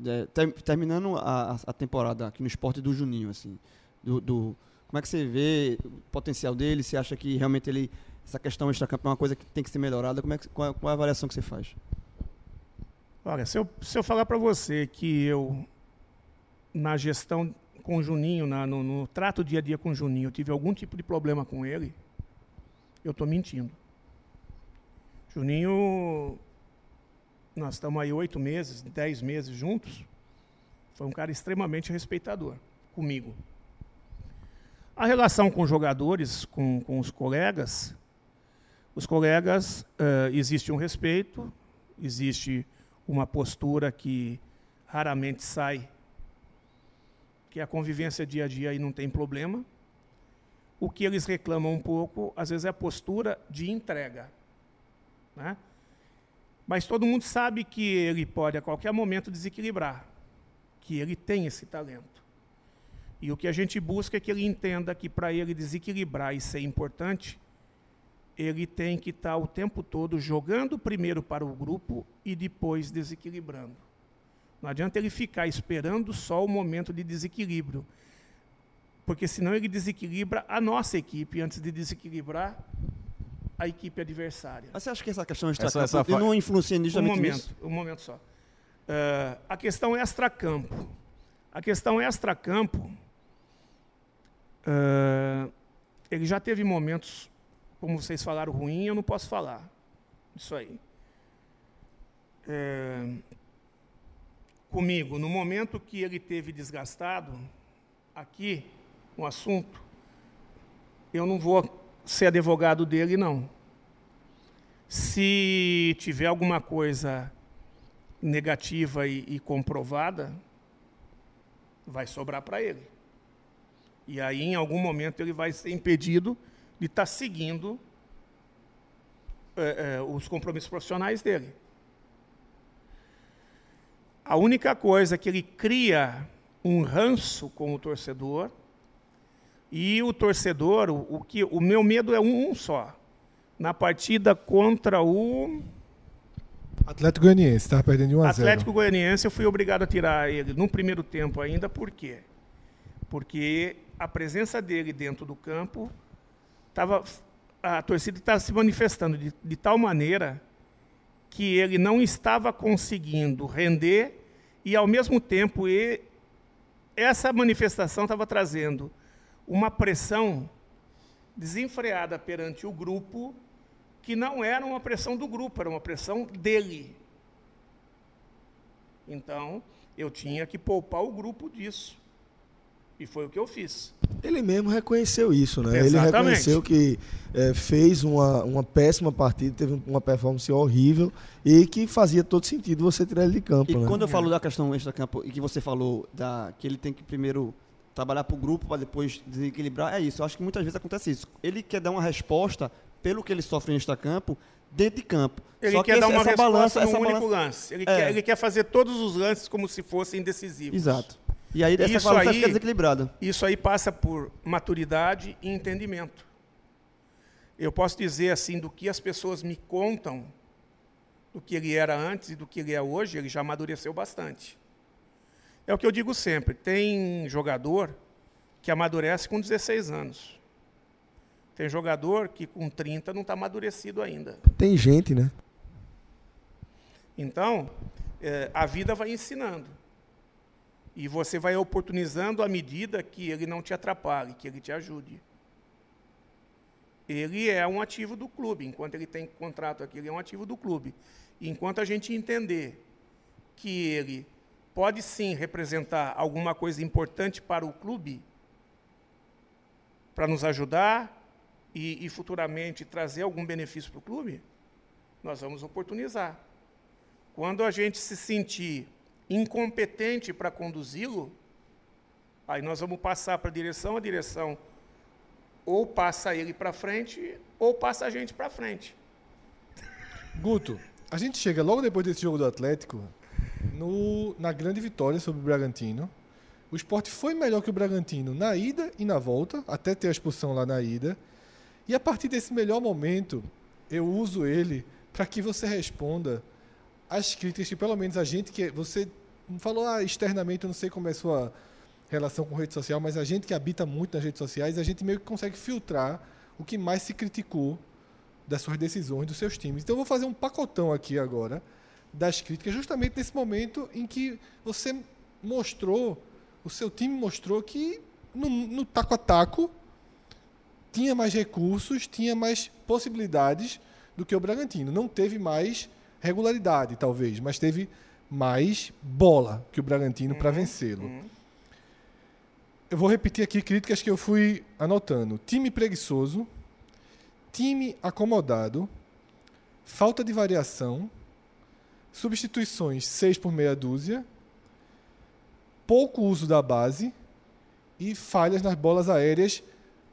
é, ter, terminando a, a, temporada aqui no esporte do Juninho, assim, do, do, como é que você vê o potencial dele? Você acha que realmente ele essa questão extra-campo é uma coisa que tem que ser melhorada? Como é que, qual, qual é a avaliação que você faz? Olha, se eu, se eu falar para você que eu na gestão com o Juninho, na, no, no, trato dia a dia com o Juninho, eu tive algum tipo de problema com ele, eu estou mentindo. Juninho nós estamos aí oito meses, dez meses juntos, foi um cara extremamente respeitador comigo. A relação com os jogadores, com, com os colegas, os colegas, uh, existe um respeito, existe uma postura que raramente sai, que é a convivência dia a dia e não tem problema. O que eles reclamam um pouco, às vezes, é a postura de entrega. Né? Mas todo mundo sabe que ele pode a qualquer momento desequilibrar, que ele tem esse talento. E o que a gente busca é que ele entenda que para ele desequilibrar e ser importante, ele tem que estar tá o tempo todo jogando primeiro para o grupo e depois desequilibrando. Não adianta ele ficar esperando só o momento de desequilíbrio, porque senão ele desequilibra a nossa equipe antes de desequilibrar a equipe adversária. Mas você acha que essa questão extra-campo essa, essa não influencia nisso? Um momento, um momento só. Uh, a questão extra-campo. A questão extra-campo, uh, ele já teve momentos, como vocês falaram, ruim, eu não posso falar. Isso aí. Uh, comigo, no momento que ele teve desgastado, aqui, um assunto, eu não vou ser advogado dele, não. Se tiver alguma coisa negativa e, e comprovada, vai sobrar para ele. E aí, em algum momento, ele vai ser impedido de estar tá seguindo é, é, os compromissos profissionais dele. A única coisa que ele cria um ranço com o torcedor e o torcedor, o, o que o meu medo é um, um, só. Na partida contra o Atlético Goianiense, estava perdendo de 1 a 0. Atlético Goianiense, eu fui obrigado a tirar ele no primeiro tempo ainda, por quê? Porque a presença dele dentro do campo tava a torcida estava se manifestando de, de tal maneira que ele não estava conseguindo render e ao mesmo tempo ele, essa manifestação estava trazendo uma pressão desenfreada perante o grupo, que não era uma pressão do grupo, era uma pressão dele. Então, eu tinha que poupar o grupo disso. E foi o que eu fiz. Ele mesmo reconheceu isso, né? Exatamente. Ele reconheceu que é, fez uma, uma péssima partida, teve uma performance horrível e que fazia todo sentido você tirar ele de campo. E né? quando eu falo da questão extra-campo e que você falou da, que ele tem que primeiro trabalhar para o grupo para depois desequilibrar, é isso. Eu acho que muitas vezes acontece isso. Ele quer dar uma resposta pelo que ele sofre em extra-campo dentro de campo. Ele Só quer que dar esse- uma resposta balança, no essa único balança- lance. Ele, É. quer, ele quer fazer todos os lances como se fossem decisivos. Exato. E aí essa Isso balança aí- fica desequilibrada. Isso aí passa por maturidade e entendimento. Eu posso dizer assim, do que as pessoas me contam, do que ele era antes e do que ele é hoje, ele já amadureceu bastante. É o que eu digo sempre, tem jogador que amadurece com 16 anos. Tem jogador que com 30 não está amadurecido ainda. Tem gente, né? Então, eh, a vida vai ensinando. E você vai oportunizando à medida que ele não te atrapalhe, que ele te ajude. Ele é um ativo do clube, enquanto ele tem contrato aqui, ele é um ativo do clube. Enquanto a gente entender que ele pode sim representar alguma coisa importante para o clube, para nos ajudar e, e futuramente trazer algum benefício para o clube, nós vamos oportunizar. Quando a gente se sentir incompetente para conduzi-lo, aí nós vamos passar para a direção, a direção ou passa ele para frente ou passa a gente para frente. Guto, a gente chega logo depois desse jogo do Atlético no- na grande vitória sobre o Bragantino. O esporte foi melhor que o Bragantino na ida e na volta, até ter a expulsão lá na ida. E a partir desse melhor momento, eu uso ele para que você responda as críticas que pelo menos a gente que você falou ah, externamente, eu não sei como é a sua relação com rede social, mas a gente que habita muito nas redes sociais, a gente meio que consegue filtrar o que mais se criticou das suas decisões, dos seus times. Então eu vou fazer um pacotão aqui agora das críticas, justamente nesse momento em que você mostrou, o seu time mostrou que no, no taco a taco tinha mais recursos, tinha mais possibilidades do que o Bragantino. Não teve mais regularidade, talvez, mas teve mais bola que o Bragantino para vencê-lo. Eu vou repetir aqui críticas que eu fui anotando. Time preguiçoso, time acomodado, falta de variação, substituições 6 por meia dúzia, pouco uso da base e falhas nas bolas aéreas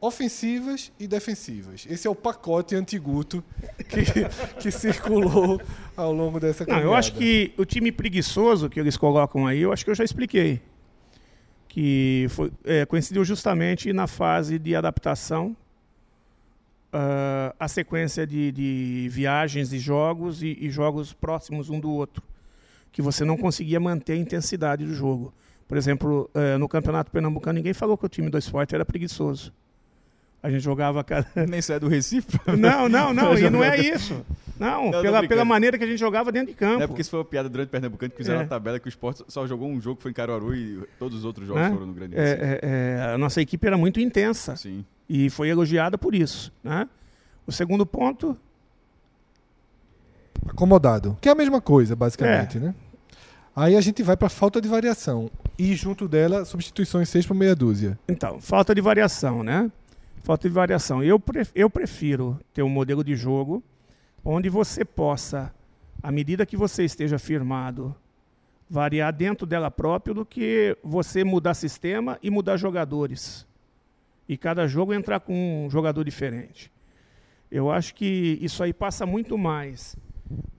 ofensivas e defensivas. Esse é o pacote antiguto que, que circulou ao longo dessa Não, eu caminhada. acho que o time preguiçoso que eles colocam aí, eu acho que eu já expliquei. Que foi, é, coincidiu justamente na fase de adaptação, ah, a sequência de, de viagens e jogos e, e jogos próximos um do outro, que você não conseguia manter a intensidade do jogo. Por exemplo, eh, no Campeonato Pernambucano, ninguém falou que o time do esporte era preguiçoso. A gente jogava cada, Nem sai do Recife. não, não, não, e não é isso. Não, tô pela, pela maneira que a gente jogava dentro de campo. É porque isso foi uma piada durante o Pernambucano que fizeram É. uma tabela que o esporte só jogou um jogo que foi em Caruaru e todos os outros jogos né? foram no Grande Recife. É, é, é, a nossa equipe era muito intensa Sim. e foi elogiada por isso. Né? O segundo ponto, acomodado, que é a mesma coisa, basicamente, É. né? Aí a gente vai para falta de variação e junto dela substituições 6 por meia dúzia. então, falta de variação, né? Falta de variação. Eu, eu prefiro ter um modelo de jogo onde você possa, à medida que você esteja firmado, variar dentro dela próprio do que você mudar sistema e mudar jogadores. E cada jogo entrar com um jogador diferente. Eu acho que isso aí passa muito mais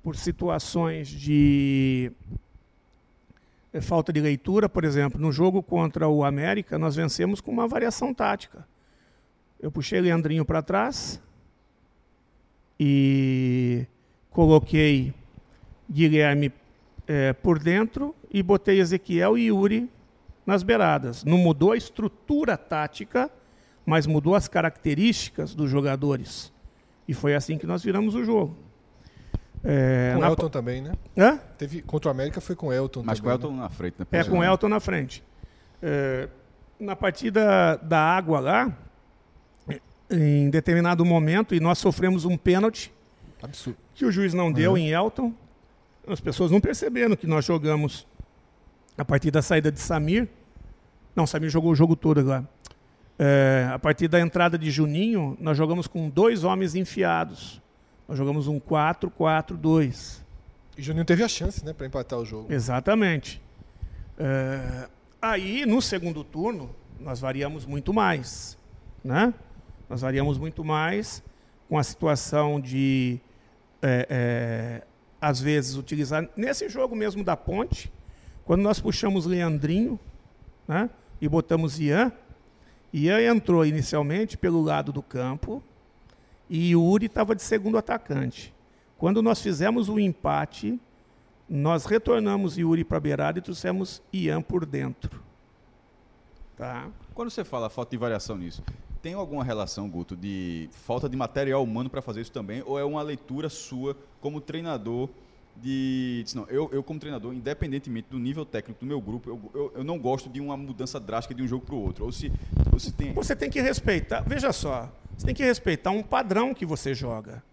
por situações de eh, falta de leitura, por exemplo, no jogo contra o América, nós vencemos com uma variação tática. Eu puxei Leandrinho para trás e coloquei Guilherme eh, por dentro e botei Ezequiel e Yuri nas beiradas. Não mudou a estrutura tática, mas mudou as características dos jogadores. E foi assim que nós viramos o jogo. É, com na- Elton também, né? Hã? Teve, contra o América foi com Elton Mas com também. Elton na frente, né? É, com Elton na frente. É, na partida da água lá, em determinado momento, e nós sofremos um pênalti? Absurdo. que o juiz não deu em Elton. As pessoas não perceberam que nós jogamos a partir da saída de Samir Não, Samir jogou o jogo todo agora. É, a partir da entrada de Juninho, nós jogamos com dois homens enfiados. Nós jogamos um 4-4-2. E Juninho teve a chance, né, para empatar o jogo. Exatamente. É, aí, no segundo turno, nós variamos muito mais. Né? Nós variamos muito mais com a situação de, é, é, às vezes, utilizar. Nesse jogo mesmo da ponte, quando nós puxamos Leandrinho né, e botamos Ian, Ian entrou inicialmente pelo lado do campo e Yuri estava de segundo atacante. Quando nós fizemos o empate, nós retornamos Yuri para a beirada e trouxemos Ian por dentro. Tá? Quando você fala falta de variação nisso, tem alguma relação, Guto, de falta de material humano para fazer isso também? Ou é uma leitura sua como treinador de. Não, eu, eu, como treinador, independentemente do nível técnico do meu grupo, eu, eu, eu não gosto de uma mudança drástica de um jogo para o outro. Ou se, ou se tem... Você tem que respeitar. Veja só, você tem que respeitar um padrão que você joga.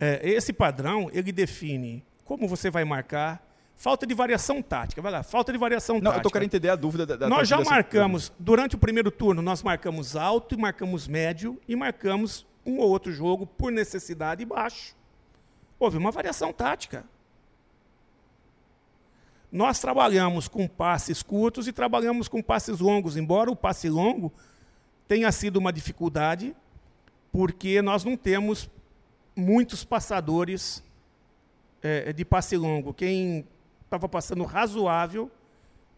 É, esse padrão, ele define como você vai marcar, Falta de variação tática. Vai lá, falta de variação não, tática. Não, eu tô querendo entender a dúvida da, da Nós já marcamos, durante o primeiro turno, nós marcamos alto e marcamos médio e marcamos um ou outro jogo por necessidade baixo. Houve uma variação tática. Nós trabalhamos com passes curtos e trabalhamos com passes longos, embora o passe longo tenha sido uma dificuldade, porque nós não temos muitos passadores é, de passe longo. Quem estava passando razoável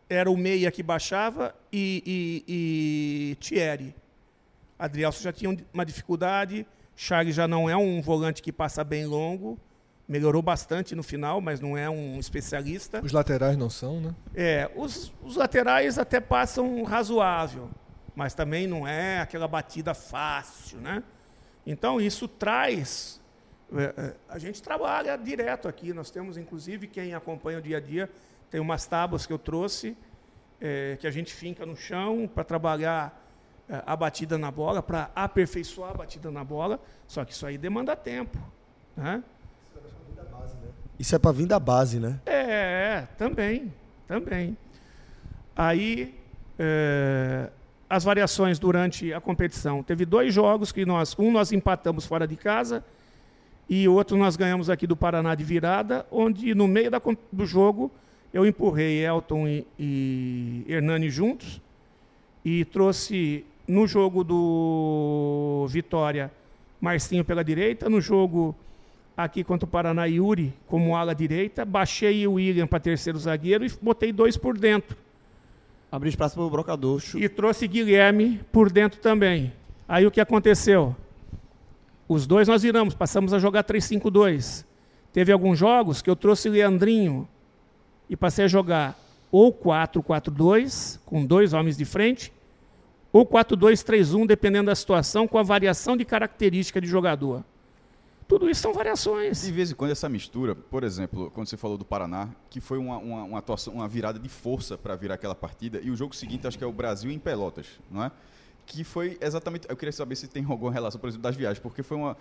era o meia que baixava e, e, e Thierry. Adrielson já tinha uma dificuldade, Charles já não é um volante que passa bem longo, melhorou bastante no final, mas não é um especialista. Os laterais não são, né? É, os, os laterais até passam razoável, mas também não é aquela batida fácil, né? Então isso traz a gente trabalha direto aqui. Nós temos, inclusive, quem acompanha o dia a dia, tem umas tábuas que eu trouxe, é, que a gente finca no chão para trabalhar é, a batida na bola, para aperfeiçoar a batida na bola. Só que isso aí demanda tempo. Né? Isso é para vir da base, né? É, também, também. Aí, é, as variações durante a competição. Teve dois jogos que nós, um nós empatamos fora de casa e outro nós ganhamos aqui do Paraná de virada, onde no meio da, do jogo eu empurrei Elton e, e Hernani juntos e trouxe no jogo do Vitória Marcinho pela direita, no jogo aqui contra o Paraná Yuri como ala direita, baixei o William para terceiro zagueiro e botei dois por dentro. Abri espaço para o brocador. E trouxe Guilherme por dentro também. Aí o que aconteceu? Os dois nós viramos, passamos a jogar 3-5-2. Teve alguns jogos que eu trouxe Leandrinho e passei a jogar ou 4-4-2, com dois homens de frente, ou 4-2-3-1, dependendo da situação, com a variação de característica de jogador. Tudo isso são variações. De vez em quando essa mistura, por exemplo, quando você falou do Paraná, que foi uma, uma, uma atuação, uma virada de força para virar aquela partida, e o jogo seguinte acho que é o Brasil em Pelotas, não é? Que foi exatamente. Eu queria saber se tem alguma relação, por exemplo, das viagens, porque foi uma.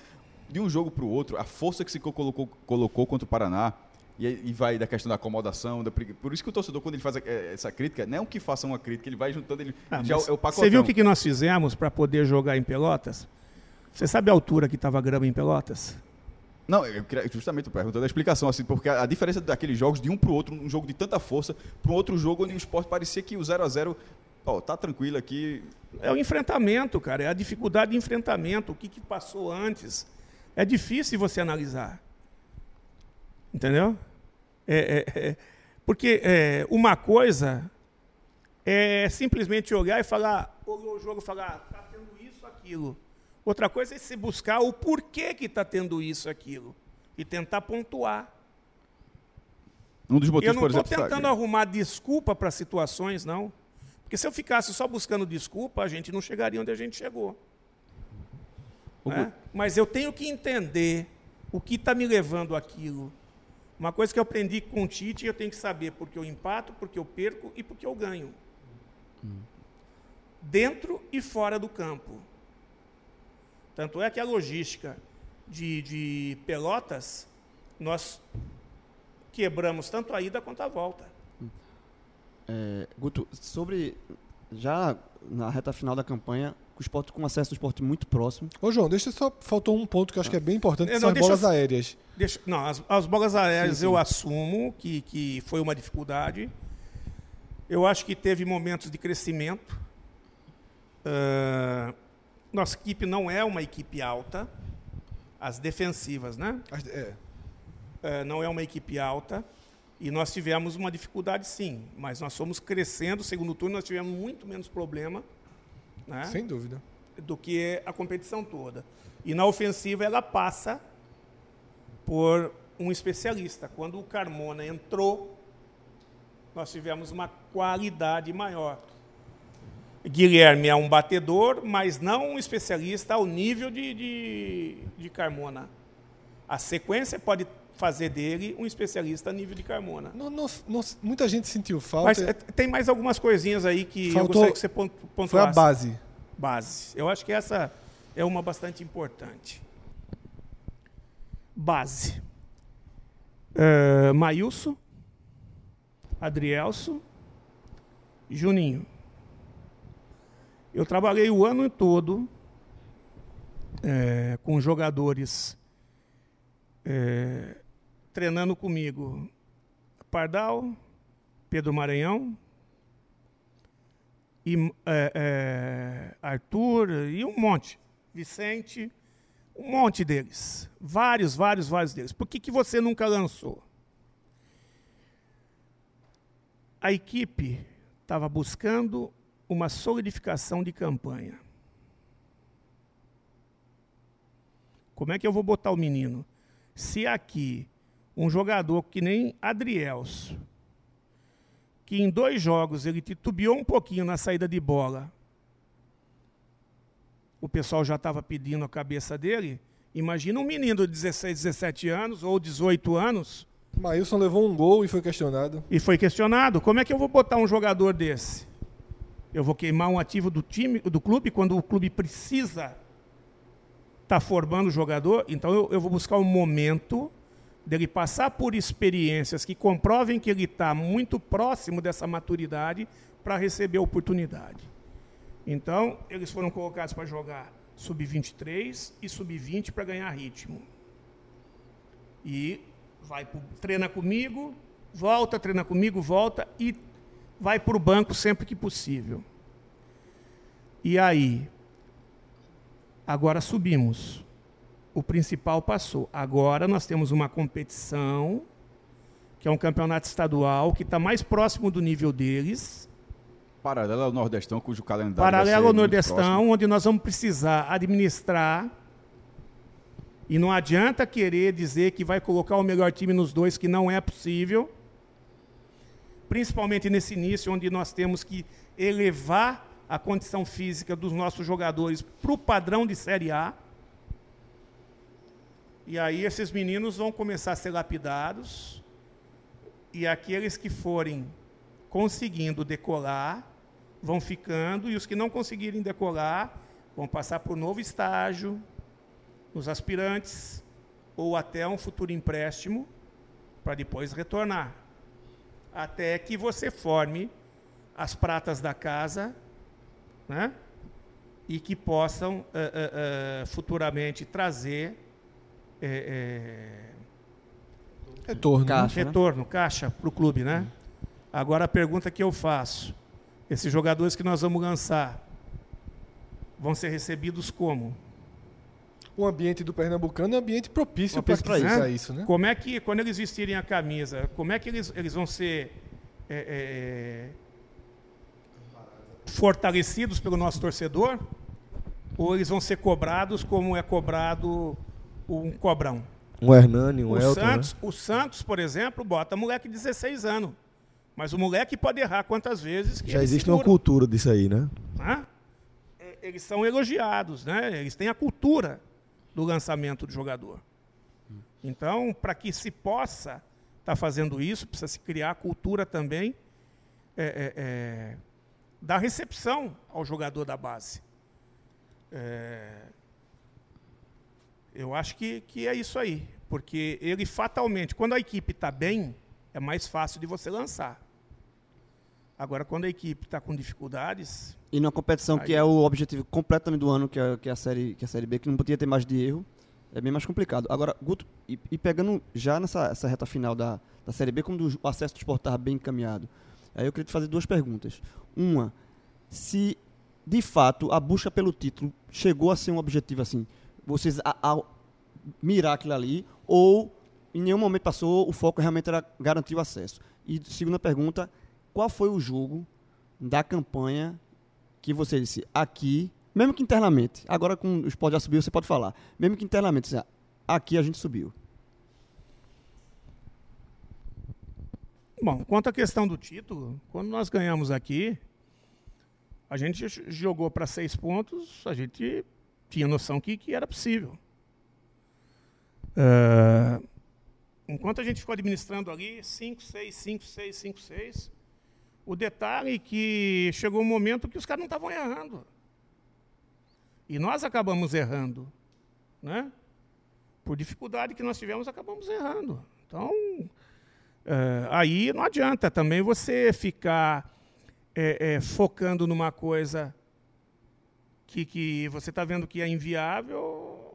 De um jogo para o outro, a força que se colocou, colocou contra o Paraná, e, e, vai da questão da acomodação, da, por isso que o torcedor, quando ele faz a, é, essa crítica, não é um que faça uma crítica, ele vai juntando, ele ah, já é o pacotão. Você viu o que, que nós fizemos para poder jogar em Pelotas? Você sabe a altura que estava a grama em Pelotas? Não, eu queria justamente perguntando a explicação, assim, porque a, a diferença daqueles jogos de um para o outro, um jogo de tanta força, para um outro jogo onde o esporte parecia que o 0 a 0 Pô, tá tranquilo aqui. É o enfrentamento, cara. É a dificuldade de enfrentamento. O que, que passou antes. É difícil você analisar. Entendeu? É, é, é, porque é, uma coisa é simplesmente olhar e falar, olhou o jogo e falar, está tendo isso, aquilo. Outra coisa é se buscar o porquê que está tendo isso, aquilo. E tentar pontuar. Um dos motivos, Eu não estou tentando arrumar desculpa para situações, não. Porque se eu ficasse só buscando desculpa, a gente não chegaria onde a gente chegou. Né? Mas eu tenho que entender o que está me levando aquilo. Uma coisa que eu aprendi com o Tite, eu tenho que saber porque eu empato, porque eu perco e porque eu ganho. Hum. Dentro e fora do campo. Tanto é que a logística de, de Pelotas, nós quebramos tanto a ida quanto a volta. É, Guto, sobre já na reta final da campanha, o esporte com acesso do esporte muito próximo. Ô, João, deixa só. Faltou um ponto que eu acho que é bem importante, que Não, são as bolas eu- aéreas. Deixa- não, as, as bolas aéreas Sim, sim. eu assumo que, que foi uma dificuldade. Eu acho que teve momentos de crescimento. Ah, nossa equipe não é uma equipe alta. As defensivas, né? As- É. Eh, não é uma equipe alta. E nós tivemos uma dificuldade, sim. Mas nós fomos crescendo. Segundo turno, nós tivemos muito menos problema né, Sem dúvida. do que a competição toda. E na ofensiva, ela passa por um especialista. Quando o Carmona entrou, nós tivemos uma qualidade maior. Guilherme é um batedor, mas não um especialista ao nível de, de, de Carmona. A sequência pode fazer dele um especialista a nível de Carmona. Não- não- não- muita gente sentiu falta. Mas eh, tem mais algumas coisinhas aí que eu Faltou- gostaria que você pon- pontuasse. Foi a base. Base. Eu acho que essa é uma bastante importante. Base. Uh, Maílson, Adrielso, Juninho. Eu trabalhei o ano todo eh, com jogadores eh, treinando comigo. Pardal, Pedro Maranhão, e é, é, Arthur e um monte, Vicente, um monte deles, vários, vários, vários deles. Por que, que você nunca lançou? A equipe estava buscando uma solidificação de campanha. Como é que eu vou botar o menino? Se aqui um jogador que nem Adrielso, que em dois jogos ele titubeou um pouquinho na saída de bola, o pessoal já estava pedindo a cabeça dele. Imagina um menino de 16, 17 anos ou 18 anos Maílson levou um gol e foi questionado. e foi questionado. Como é que eu vou botar um jogador desse? Eu vou queimar um ativo do time, do clube, quando o clube precisa estar formando o jogador. Então eu, eu vou buscar um momento dele passar por experiências que comprovem que ele está muito próximo dessa maturidade para receber a oportunidade. Então, eles foram colocados para jogar sub-23 e sub-20 para ganhar ritmo. E vai pro, treina comigo, volta, treina comigo, volta e vai para o banco sempre que possível. E aí, agora subimos. O principal passou. Agora nós temos uma competição, que é um campeonato estadual, que está mais próximo do nível deles. Paralelo ao Nordestão, cujo calendário. Paralelo ao Nordestão, onde nós vamos precisar administrar. E não adianta querer dizer que vai colocar o melhor time nos dois, que não é possível. Principalmente nesse início, onde nós temos que elevar a condição física dos nossos jogadores para o padrão de Série A. E aí esses meninos vão começar a ser lapidados. E aqueles que forem conseguindo decolar vão ficando, e os que não conseguirem decolar vão passar para o novo estágio, nos aspirantes, ou até um futuro empréstimo, para depois retornar. Até que você forme as pratas da casa, né? e que possam eh, eh, eh, futuramente trazer eh, eh, Retorno. né? Caixa, né? retorno, caixa para o clube, né? Agora a pergunta que eu faço: esses jogadores que nós vamos lançar vão ser recebidos como? O ambiente do Pernambucano é um ambiente propício para isso, pra isso, né? Como é que, quando eles vestirem a camisa, como é que eles, eles vão ser é, é, fortalecidos pelo nosso torcedor? Ou eles vão ser cobrados como é cobrado um cobrão? Um Hernani, um o, Elton, né? Santos, o Santos, por exemplo, bota moleque de 16 anos. Mas o moleque pode errar quantas vezes que Já existe uma segura, cultura disso aí, né? né? É, Eles são elogiados, né? Eles têm a cultura do lançamento do jogador. Então, para que se possa estar fazendo isso, precisa se criar a cultura também é, é, é, da recepção ao jogador da base. É, eu acho que, que é isso aí. Porque ele fatalmente, quando a equipe está bem, é mais fácil de você lançar. Agora, quando a equipe está com dificuldades, E numa competição que Aí- é o objetivo completamente do ano, que é, que é a, série, que é a Série B, que não podia ter mais de erro, é bem mais complicado. Agora, Guto, e, e pegando já nessa essa reta final da, da Série B, como do- o acesso do esporte estava bem encaminhado, aí eu queria te fazer duas perguntas. Uma, se de fato a busca pelo título chegou a ser um objetivo assim, vocês a, a mirar aquilo ali, ou em nenhum momento passou, o foco realmente era garantir o acesso. E segunda pergunta, qual foi o jogo da campanha que você disse aqui, mesmo que internamente, agora com o esporte já subiu, você pode falar, mesmo que internamente, assim, aqui a gente subiu. Bom, quanto à questão do título, quando nós ganhamos aqui, a gente jogou para seis pontos, a gente tinha noção que, que era possível. É, enquanto a gente ficou administrando ali, 5, 6, 5, 6, 5, 6, o detalhe é que chegou um momento que os caras não estavam errando. E nós acabamos errando. Né? Por dificuldade que nós tivemos, acabamos errando. Então, é, aí não adianta também você ficar é, é, focando numa coisa que, que você está vendo que é inviável.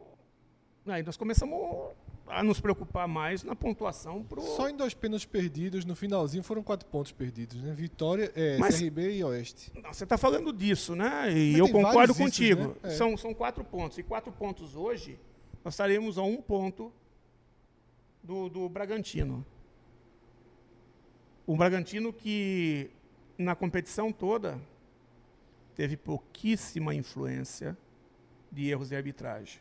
Aí nós começamos a nos preocupar mais na pontuação pro. Só em dois pênaltis perdidos, no finalzinho foram quatro pontos perdidos, né? Vitória, é, Mas- CRB e Oeste. Não, você está falando disso, né? E Mas eu concordo contigo. né? É. São, são quatro pontos. E quatro pontos hoje, nós estaremos a um ponto do, do Bragantino. O Bragantino que, na competição toda, teve pouquíssima influência de erros de arbitragem.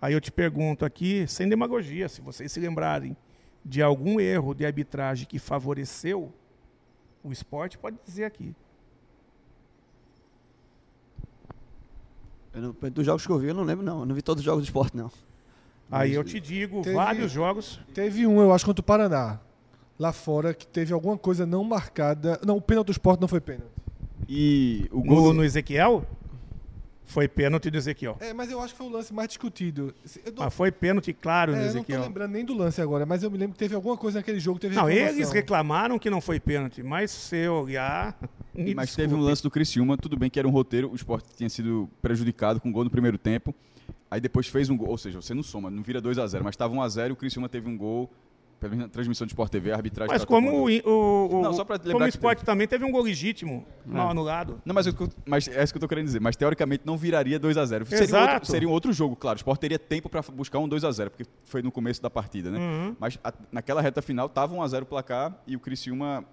Aí eu te pergunto aqui, sem demagogia, se vocês se lembrarem de algum erro de arbitragem que favoreceu o esporte, pode dizer aqui. Eu não- dos jogos que eu vi, eu não lembro, não. Eu não vi todos os jogos do esporte, não. Aí eu te digo, Teve- vários jogos. Teve um, eu acho, contra o Paraná. Lá fora, que teve alguma coisa não marcada. Não, o pênalti do esporte não foi pênalti. E o No, gol. no Ezequiel? Foi pênalti do Ezequiel. É, mas eu acho que foi o lance mais discutido. Não, Mas foi pênalti claro no é, eu não tô Ezequiel. lembrando nem do lance agora, mas eu me lembro que teve alguma coisa naquele jogo. Teve Não, reclamação. eles reclamaram que não foi pênalti, mas se eu olhar. me Mas teve um desculpe. lance do Criciúma, tudo bem que era um roteiro, o Sport tinha sido prejudicado com um gol no primeiro tempo. Aí depois fez um gol, ou seja, você não soma, não vira 2 a 0 mas estava 1 a 0 e o Criciúma teve um gol, pelo menos na transmissão de Sport TV, a arbitragem Mas tratou como com- o, o, o, Não, só como o esporte também teve um gol legítimo mal anulado. Não, mas, eu- mas é isso que eu tô querendo dizer. Mas teoricamente não viraria 2 a 0 seria, um outro, seria um outro jogo, claro. O Sport teria tempo para buscar um 2 a 0 porque foi no começo da partida, né? Uhum. Mas a- naquela reta final tava 1 a 0 o placar e o Criciúma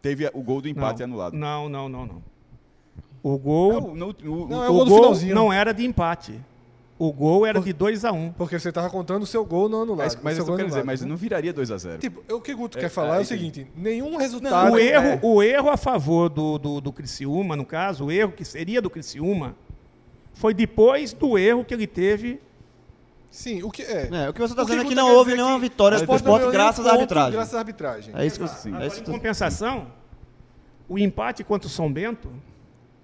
teve o gol do empate não, anulado. Não, não, não, não. O gol, É o- no- o- Não, o- é o o gol do gol finalzinho. não era de empate. O gol era de 2 a 1 um. Porque você tava contando o seu gol não anulado. mas, mas eu querendo dizer, mas não viraria 2 a 0 Tipo, o que o Guto É, quer falar é, é, o seguinte: nenhum resultado. o, erro, é- o erro a favor do, do, do Criciúma, no caso, o erro que seria do Criciúma, foi depois do erro que ele teve. Sim, o que é. É, o que você está O que dizendo é que não houve dizer nenhuma vitória o do Sport esporte não ganhou graças à ponto arbitragem. Graças à arbitragem. É isso que Sim. é Agora, isso em que eu- compensação, o empate contra o São Bento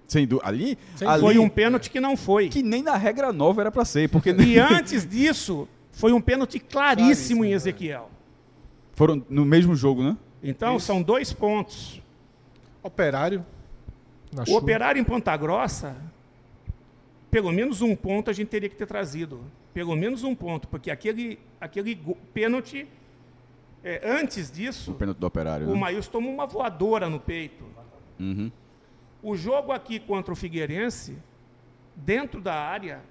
Sem dúvida. Ali, Sem ali foi um pênalti que não foi. que nem na regra nova era para ser, porque E antes disso, foi um pênalti claríssimo, Claríssimo, em é. Ezequiel. foram no mesmo jogo, né? Então, são dois pontos. Operário. Na O chuva. operário em Ponta Grossa, pelo menos um ponto a gente teria que ter trazido. Pelo menos um ponto, porque aquele, aquele pênalti, é, antes O disso, pênalti do operário. o né? Maílson tomou uma voadora no peito. Uhum. O jogo aqui contra o Figueirense, dentro da área,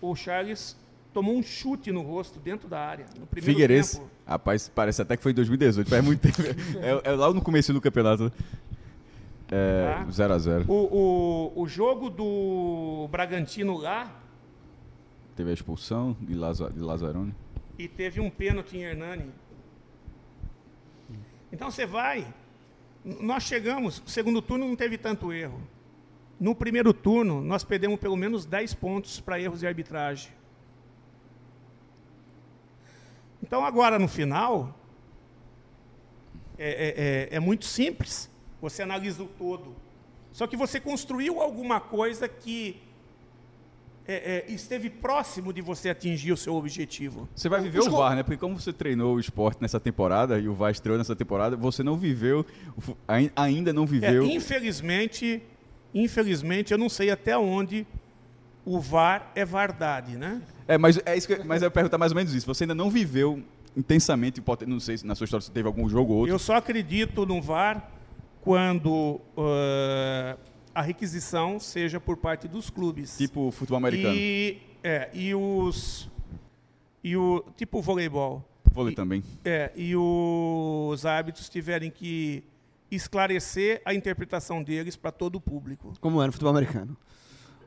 o Charles tomou um chute no rosto dentro da área. No primeiro Figueirense. tempo. Rapaz, parece até que foi em 2018, faz muito tempo. É, é lá no começo do campeonato. né? É, Tá. 0x0. O, o, o jogo do Bragantino lá, Teve a expulsão de, Laza, de Lazzaroni. e teve um pênalti em Hernani. Então você vai. Nós chegamos, segundo turno não teve tanto erro. No primeiro turno, nós perdemos pelo menos 10 pontos para erros de arbitragem. Então agora no final, é, é- é- é muito simples. Você analisa o todo. Só que você construiu alguma coisa que é, é, esteve próximo de você atingir o seu objetivo. Você vai viver o VAR, né? Porque como você treinou o esporte nessa temporada e o VAR estreou nessa temporada, você não viveu, ainda não viveu. É, infelizmente, infelizmente, eu não sei até onde o VAR é verdade, né? É, mas é isso que, mas eu perguntar mais ou menos isso. Você ainda não viveu intensamente, não sei se na sua história você teve algum jogo ou outro. Eu só acredito no VAR quando uh, a requisição seja por parte dos clubes. Tipo futebol americano. E, é, e os. E o. Tipo voleibol. Vôlei também. É, e os árbitros tiverem que esclarecer a interpretação deles para todo o público. Como é no futebol americano.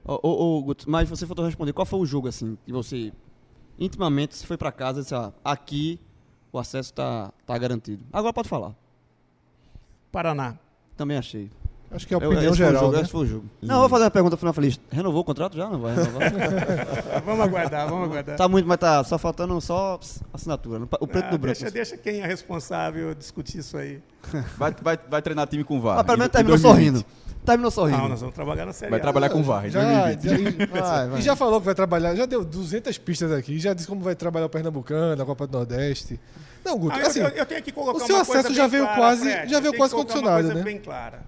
Ô, ô, ô, Guto, mas você faltou responder. Qual foi o jogo, assim, que você intimamente se foi para casa e disse, ah, aqui o acesso está tá garantido. Agora pode falar. Paraná. Também achei. Acho que é a opinião eu, geral. Jogo, né? foi o jogo. Não, vou fazer a pergunta final feliz. Renovou o contrato já? Não vai renovar? vamos aguardar, vamos aguardar. Tá muito, mas tá só faltando só assinatura. O preto ah, do branco. Deixa, deixa quem é responsável discutir isso aí. Vai, vai, vai treinar time com VAR. Mas pelo menos terminou sorrindo. Terminou sorrindo. Não, nós vamos trabalhar na série. Vai trabalhar com VAR. Já, já, vai, vai. E já falou que vai trabalhar, já deu 200 pistas aqui, já disse como vai trabalhar o Pernambucano, a Copa do Nordeste. Não, Guto, ah, assim, eu, eu, tenho que colocar o seu acesso já veio clara, quase, Fred, já veio quase condicionado, né? bem clara.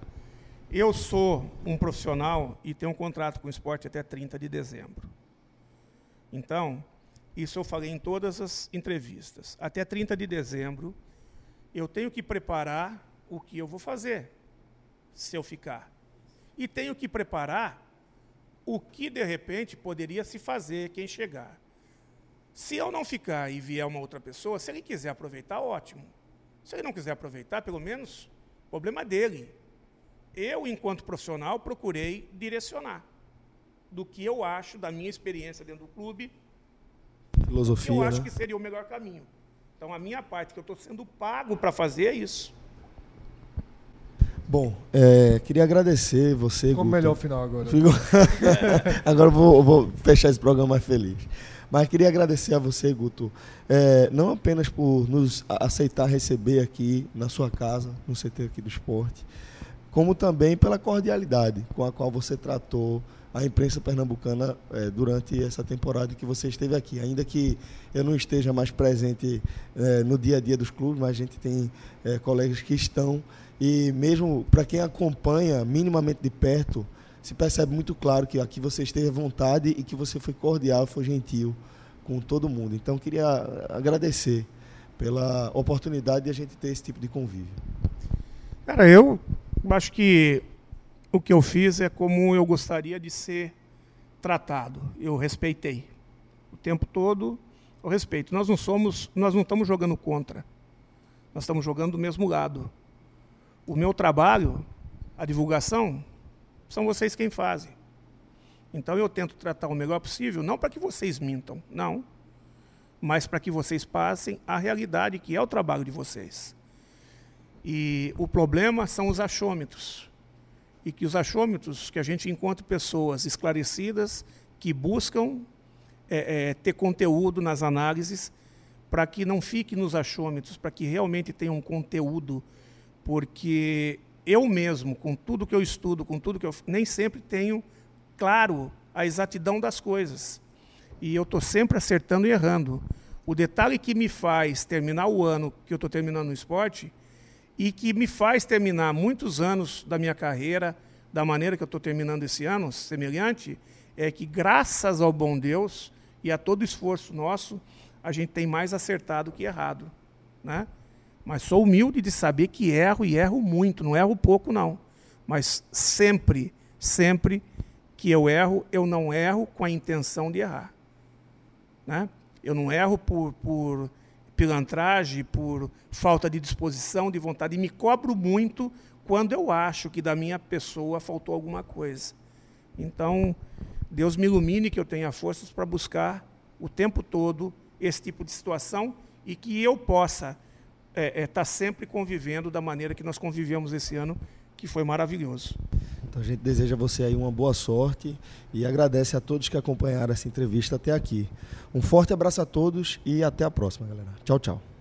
Eu sou um profissional e tenho um contrato com o esporte até 30 de dezembro. Então, isso eu falei em todas as entrevistas. Até 30 de dezembro, eu tenho que preparar o que eu vou fazer se eu ficar. E tenho que preparar o que de repente poderia se fazer quem chegar. Se eu não ficar e vier uma outra pessoa, se ele quiser aproveitar, ótimo. Se ele não quiser aproveitar, pelo menos, problema dele eu, enquanto profissional, procurei direcionar do que eu acho, da minha experiência dentro do clube, filosofia. eu acho né? que seria o melhor caminho. Então, a minha parte que eu estou sendo pago para fazer é isso. Bom, é, queria agradecer você. Como melhor o final agora. Fico... agora vou, vou fechar esse programa mais feliz. Mas queria agradecer a você, Guto, é, não apenas por nos aceitar receber aqui na sua casa, no CT aqui do esporte, como também pela cordialidade com a qual você tratou a imprensa pernambucana é, durante essa temporada que você esteve aqui. Ainda que eu não esteja mais presente é, no dia a dia dos clubes, mas a gente tem é, colegas que estão. E mesmo para quem acompanha minimamente de perto, se percebe muito claro que aqui você esteve à vontade e que você foi cordial, foi gentil com todo mundo. Então, queria agradecer pela oportunidade de a gente ter esse tipo de convívio. Cara, eu acho que o que eu fiz é como eu gostaria de ser tratado. Eu respeitei. O tempo todo eu respeito. Nós não somos, nós não estamos jogando contra. Nós estamos jogando do mesmo lado. O meu trabalho, a divulgação, são vocês quem fazem. Então eu tento tratar o melhor possível, não para que vocês mintam, não, mas para que vocês passem a realidade que é o trabalho de vocês. E o problema são os achômetros. E que os achômetros, que a gente encontra pessoas esclarecidas que buscam é, é, ter conteúdo nas análises para que não fique nos achômetros, para que realmente tenha um conteúdo, porque eu mesmo, com tudo que eu estudo, com tudo que eu nem sempre tenho claro a exatidão das coisas. E eu estou sempre acertando e errando. O detalhe que me faz terminar o ano que eu estou terminando no esporte e que me faz terminar muitos anos da minha carreira da maneira que eu estou terminando esse ano, semelhante, é que graças ao bom Deus e a todo esforço nosso, a gente tem mais acertado que errado. Né? Mas sou humilde de saber que erro e erro muito, não erro pouco, não. Mas sempre, sempre que eu erro, eu não erro com a intenção de errar. Né? Eu não erro por, por pilantragem, por falta de disposição, de vontade. E me cobro muito quando eu acho que da minha pessoa faltou alguma coisa. Então, Deus me ilumine que eu tenha forças para buscar o tempo todo esse tipo de situação e que eu possa estar é, é, tá sempre convivendo da maneira que nós convivemos esse ano, que foi maravilhoso. Então a gente deseja a você aí uma boa sorte e agradece a todos que acompanharam essa entrevista até aqui. Um forte abraço a todos e até a próxima, galera. Tchau, tchau.